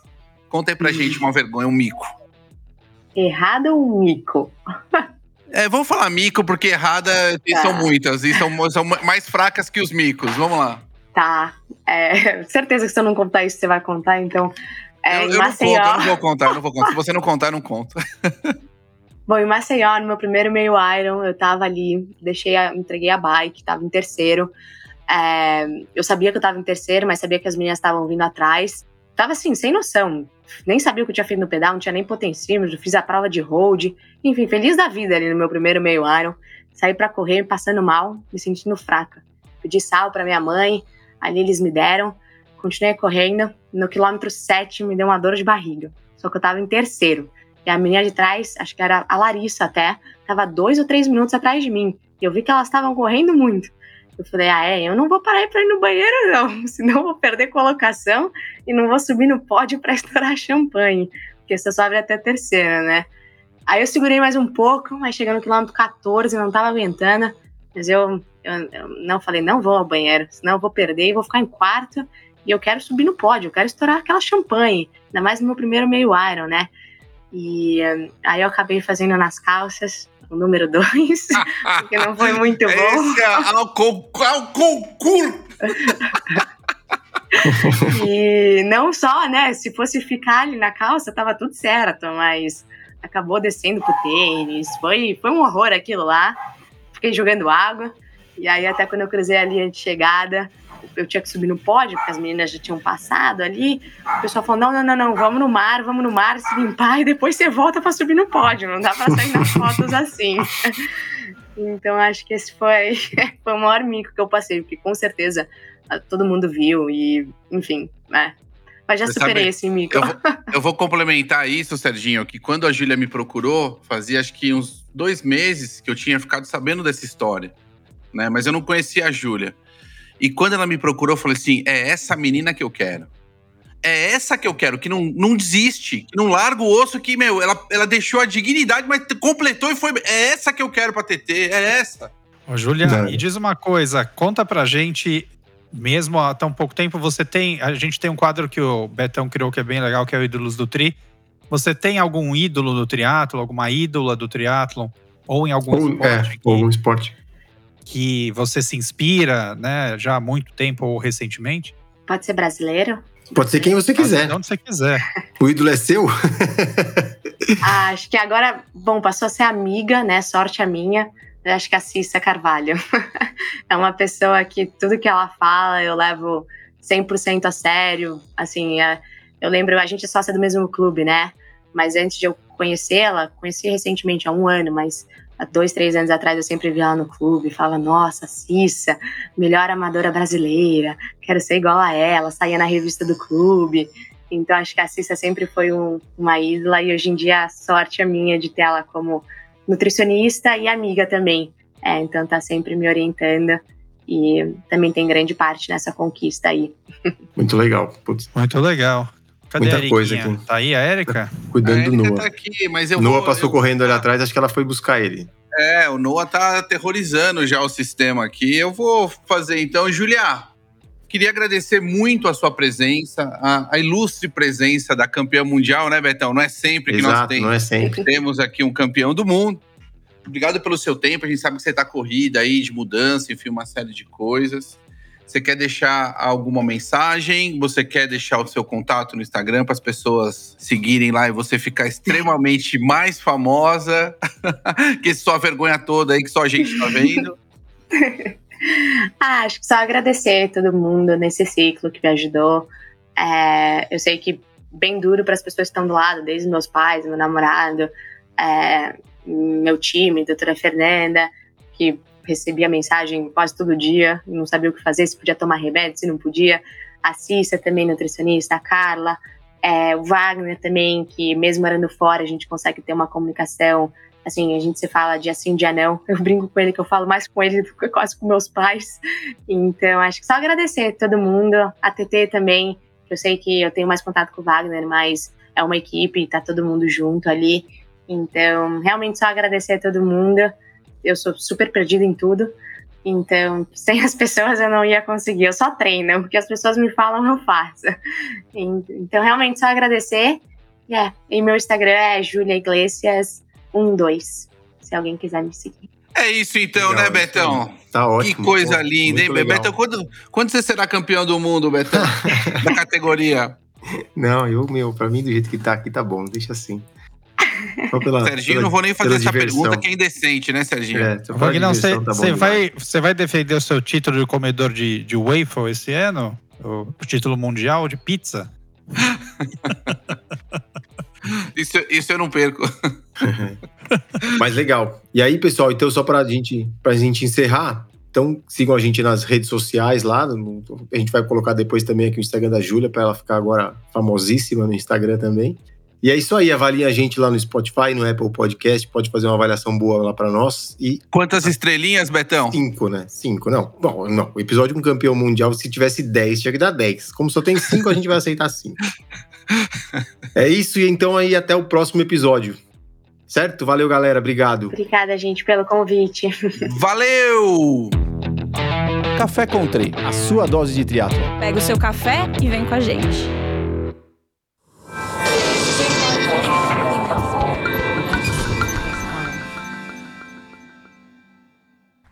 Conta aí pra gente uma vergonha, um mico. Errada ou mico? É, vamos falar mico, porque errada tá. são muitas, e são, são mais fracas que os micos. Vamos lá. Tá. É, [LAUGHS] certeza que se eu não contar isso, você vai contar, então. É, eu, eu não conto, eu não vou contar, eu não vou contar. Se você não contar, eu não conto. [LAUGHS] Bom, em Maceió, no meu primeiro meio Iron, eu tava ali, deixei a, entreguei a bike, tava em terceiro. É, eu sabia que eu tava em terceiro, mas sabia que as meninas estavam vindo atrás. Tava assim, sem noção. Nem sabia o que eu tinha feito no pedal, não tinha nem potencímetro, fiz a prova de hold. Enfim, feliz da vida ali no meu primeiro meio Iron. Saí para correr, passando mal, me sentindo fraca. Pedi sal para minha mãe. Ali eles me deram, continuei correndo. No quilômetro 7 me deu uma dor de barriga. Só que eu tava em terceiro. E a menina de trás, acho que era a Larissa até, tava dois ou três minutos atrás de mim. E eu vi que elas estavam correndo muito. Eu falei, ah, é, eu não vou parar pra ir no banheiro, não. [LAUGHS] Senão vou perder colocação e não vou subir no pódio para [LAUGHS] estourar champanhe. Porque você sobe até terceira, né? Aí eu segurei mais um pouco, mas chegando no quilômetro 14, não tava aguentando. Mas eu, eu, eu, não falei, não vou ao banheiro, senão eu vou perder e vou ficar em quarto. E eu quero subir no pódio, eu quero estourar aquela champanhe. Ainda mais no meu primeiro meio Iron, né? E um, aí eu acabei fazendo nas calças, o número 2, [LAUGHS] porque não foi muito bom. Esse é o concurso! [LAUGHS] e não só, né? Se fosse ficar ali na calça, tava tudo certo, mas acabou descendo pro tênis. Foi, foi um horror aquilo lá. Fiquei jogando água. E aí, até quando eu cruzei a linha de chegada, eu tinha que subir no pódio, porque as meninas já tinham passado ali. O pessoal falou: não, não, não, não, vamos no mar, vamos no mar, se limpar e depois você volta para subir no pódio. Não dá para sair nas [LAUGHS] fotos assim. então acho que esse foi, [LAUGHS] foi o maior mico que eu passei, porque com certeza todo mundo viu e, enfim, né? Mas já Você superei sabe, esse mico. Eu vou, eu vou, complementar isso, Serginho, que quando a Júlia me procurou, fazia acho que uns dois meses que eu tinha ficado sabendo dessa história, né? Mas eu não conhecia a Júlia. E quando ela me procurou, eu falei assim: é essa menina que eu quero. É essa que eu quero, que não, não desiste, que não larga o osso, que, meu, ela, ela deixou a dignidade, mas completou e foi. É essa que eu quero pra TT, é essa. Ô, Julia, e diz uma coisa, conta pra gente, mesmo há tão pouco tempo, você tem. A gente tem um quadro que o Betão criou que é bem legal, que é o Ídolos do Tri. Você tem algum ídolo do triatlo, alguma ídola do triatlo Ou em algum ou, esporte? É, que... algum esporte que você se inspira, né, já há muito tempo ou recentemente? Pode ser brasileiro? Pode ser quem você quiser. Onde você quiser. O ídolo é seu? [LAUGHS] ah, acho que agora, bom, passou a ser amiga, né? Sorte a minha. Eu acho que a Cissa Carvalho. [LAUGHS] é uma pessoa que tudo que ela fala eu levo 100% a sério. Assim, é, eu lembro, a gente é sócia do mesmo clube, né? Mas antes de eu conhecê-la, conheci recentemente, há um ano, mas há dois, três anos atrás eu sempre via ela no clube, falava, nossa, Cissa, melhor amadora brasileira, quero ser igual a ela, saía na revista do clube. Então acho que a Cissa sempre foi um, uma ídola e hoje em dia a sorte é minha de ter ela como nutricionista e amiga também. É, então tá sempre me orientando e também tem grande parte nessa conquista aí. Muito legal. Putz. Muito legal. Cadê Muita a coisa aqui. Tá aí a Érica? Cuidando do Noah. Tá aqui, mas eu Noah vou, passou eu... correndo ali atrás, acho que ela foi buscar ele. É, o Noah tá aterrorizando já o sistema aqui. Eu vou fazer então. Julia, queria agradecer muito a sua presença, a, a, ilustre presença da campeã mundial, né, Betão? Não é sempre que Exato, nós tem, é sempre. temos aqui um campeão do mundo. Obrigado pelo seu tempo. A gente sabe que você tá corrida aí de mudança, enfim, uma série de coisas. Você quer deixar alguma mensagem? Você quer deixar o seu contato no Instagram para as pessoas seguirem lá e você ficar extremamente [LAUGHS] mais famosa [LAUGHS] que sua vergonha toda aí que só a gente está vendo? [LAUGHS] ah, acho que só agradecer todo mundo nesse ciclo que me ajudou. É, eu sei que bem duro para as pessoas que estão do lado, desde meus pais, meu namorado, é, meu time, doutora Fernanda, que recebia mensagem quase todo dia, não sabia o que fazer, se podia tomar remédio, se não podia. A Cissa também, nutricionista, a Carla, é, o Wagner também, que mesmo morando fora, a gente consegue ter uma comunicação. Assim, a gente se fala dia sim, dia não. Eu brinco com ele que eu falo mais com ele do que quase com meus pais. Então, acho que só agradecer a todo mundo, a TT também. Eu sei que eu tenho mais contato com o Wagner, mas é uma equipe, tá todo mundo junto ali. Então, realmente só agradecer a todo mundo eu sou super perdida em tudo. Então, sem as pessoas eu não ia conseguir. Eu só treino, porque as pessoas me falam, eu faço. Então, realmente, só agradecer. Yeah. E meu Instagram é Julia Iglesias 12, se alguém quiser me seguir. É isso então, legal, né, Betão? Tá ótimo. Que coisa pô, linda, hein, legal. Betão? Quando, quando você será campeão do mundo, Betão? [LAUGHS] da categoria? Não, eu, meu, pra mim, do jeito que tá aqui, tá bom, deixa assim. Pela, Serginho, pela, não vou nem fazer essa diversão. pergunta que é indecente, né, Serginho? É, você, tá você vai, você vai defender o seu título de comedor de, de waffle esse ano? O, o título mundial de pizza? [LAUGHS] isso, isso eu não perco. [LAUGHS] Mas legal. E aí, pessoal, então só pra gente, pra gente encerrar, Então sigam a gente nas redes sociais lá. A gente vai colocar depois também aqui o Instagram da Júlia para ela ficar agora famosíssima no Instagram também. E é isso aí, avaliem a gente lá no Spotify, no Apple Podcast, pode fazer uma avaliação boa lá para nós. E quantas estrelinhas, Betão? Cinco, né? Cinco, não. Bom, não. O episódio com campeão mundial, se tivesse dez, tinha que dar dez. Como só tem cinco, a gente vai aceitar cinco. [LAUGHS] é isso, e então aí até o próximo episódio. Certo? Valeu, galera. Obrigado. Obrigada, gente, pelo convite. [LAUGHS] Valeu! Café Country, a sua dose de triatlo. Pega o seu café e vem com a gente.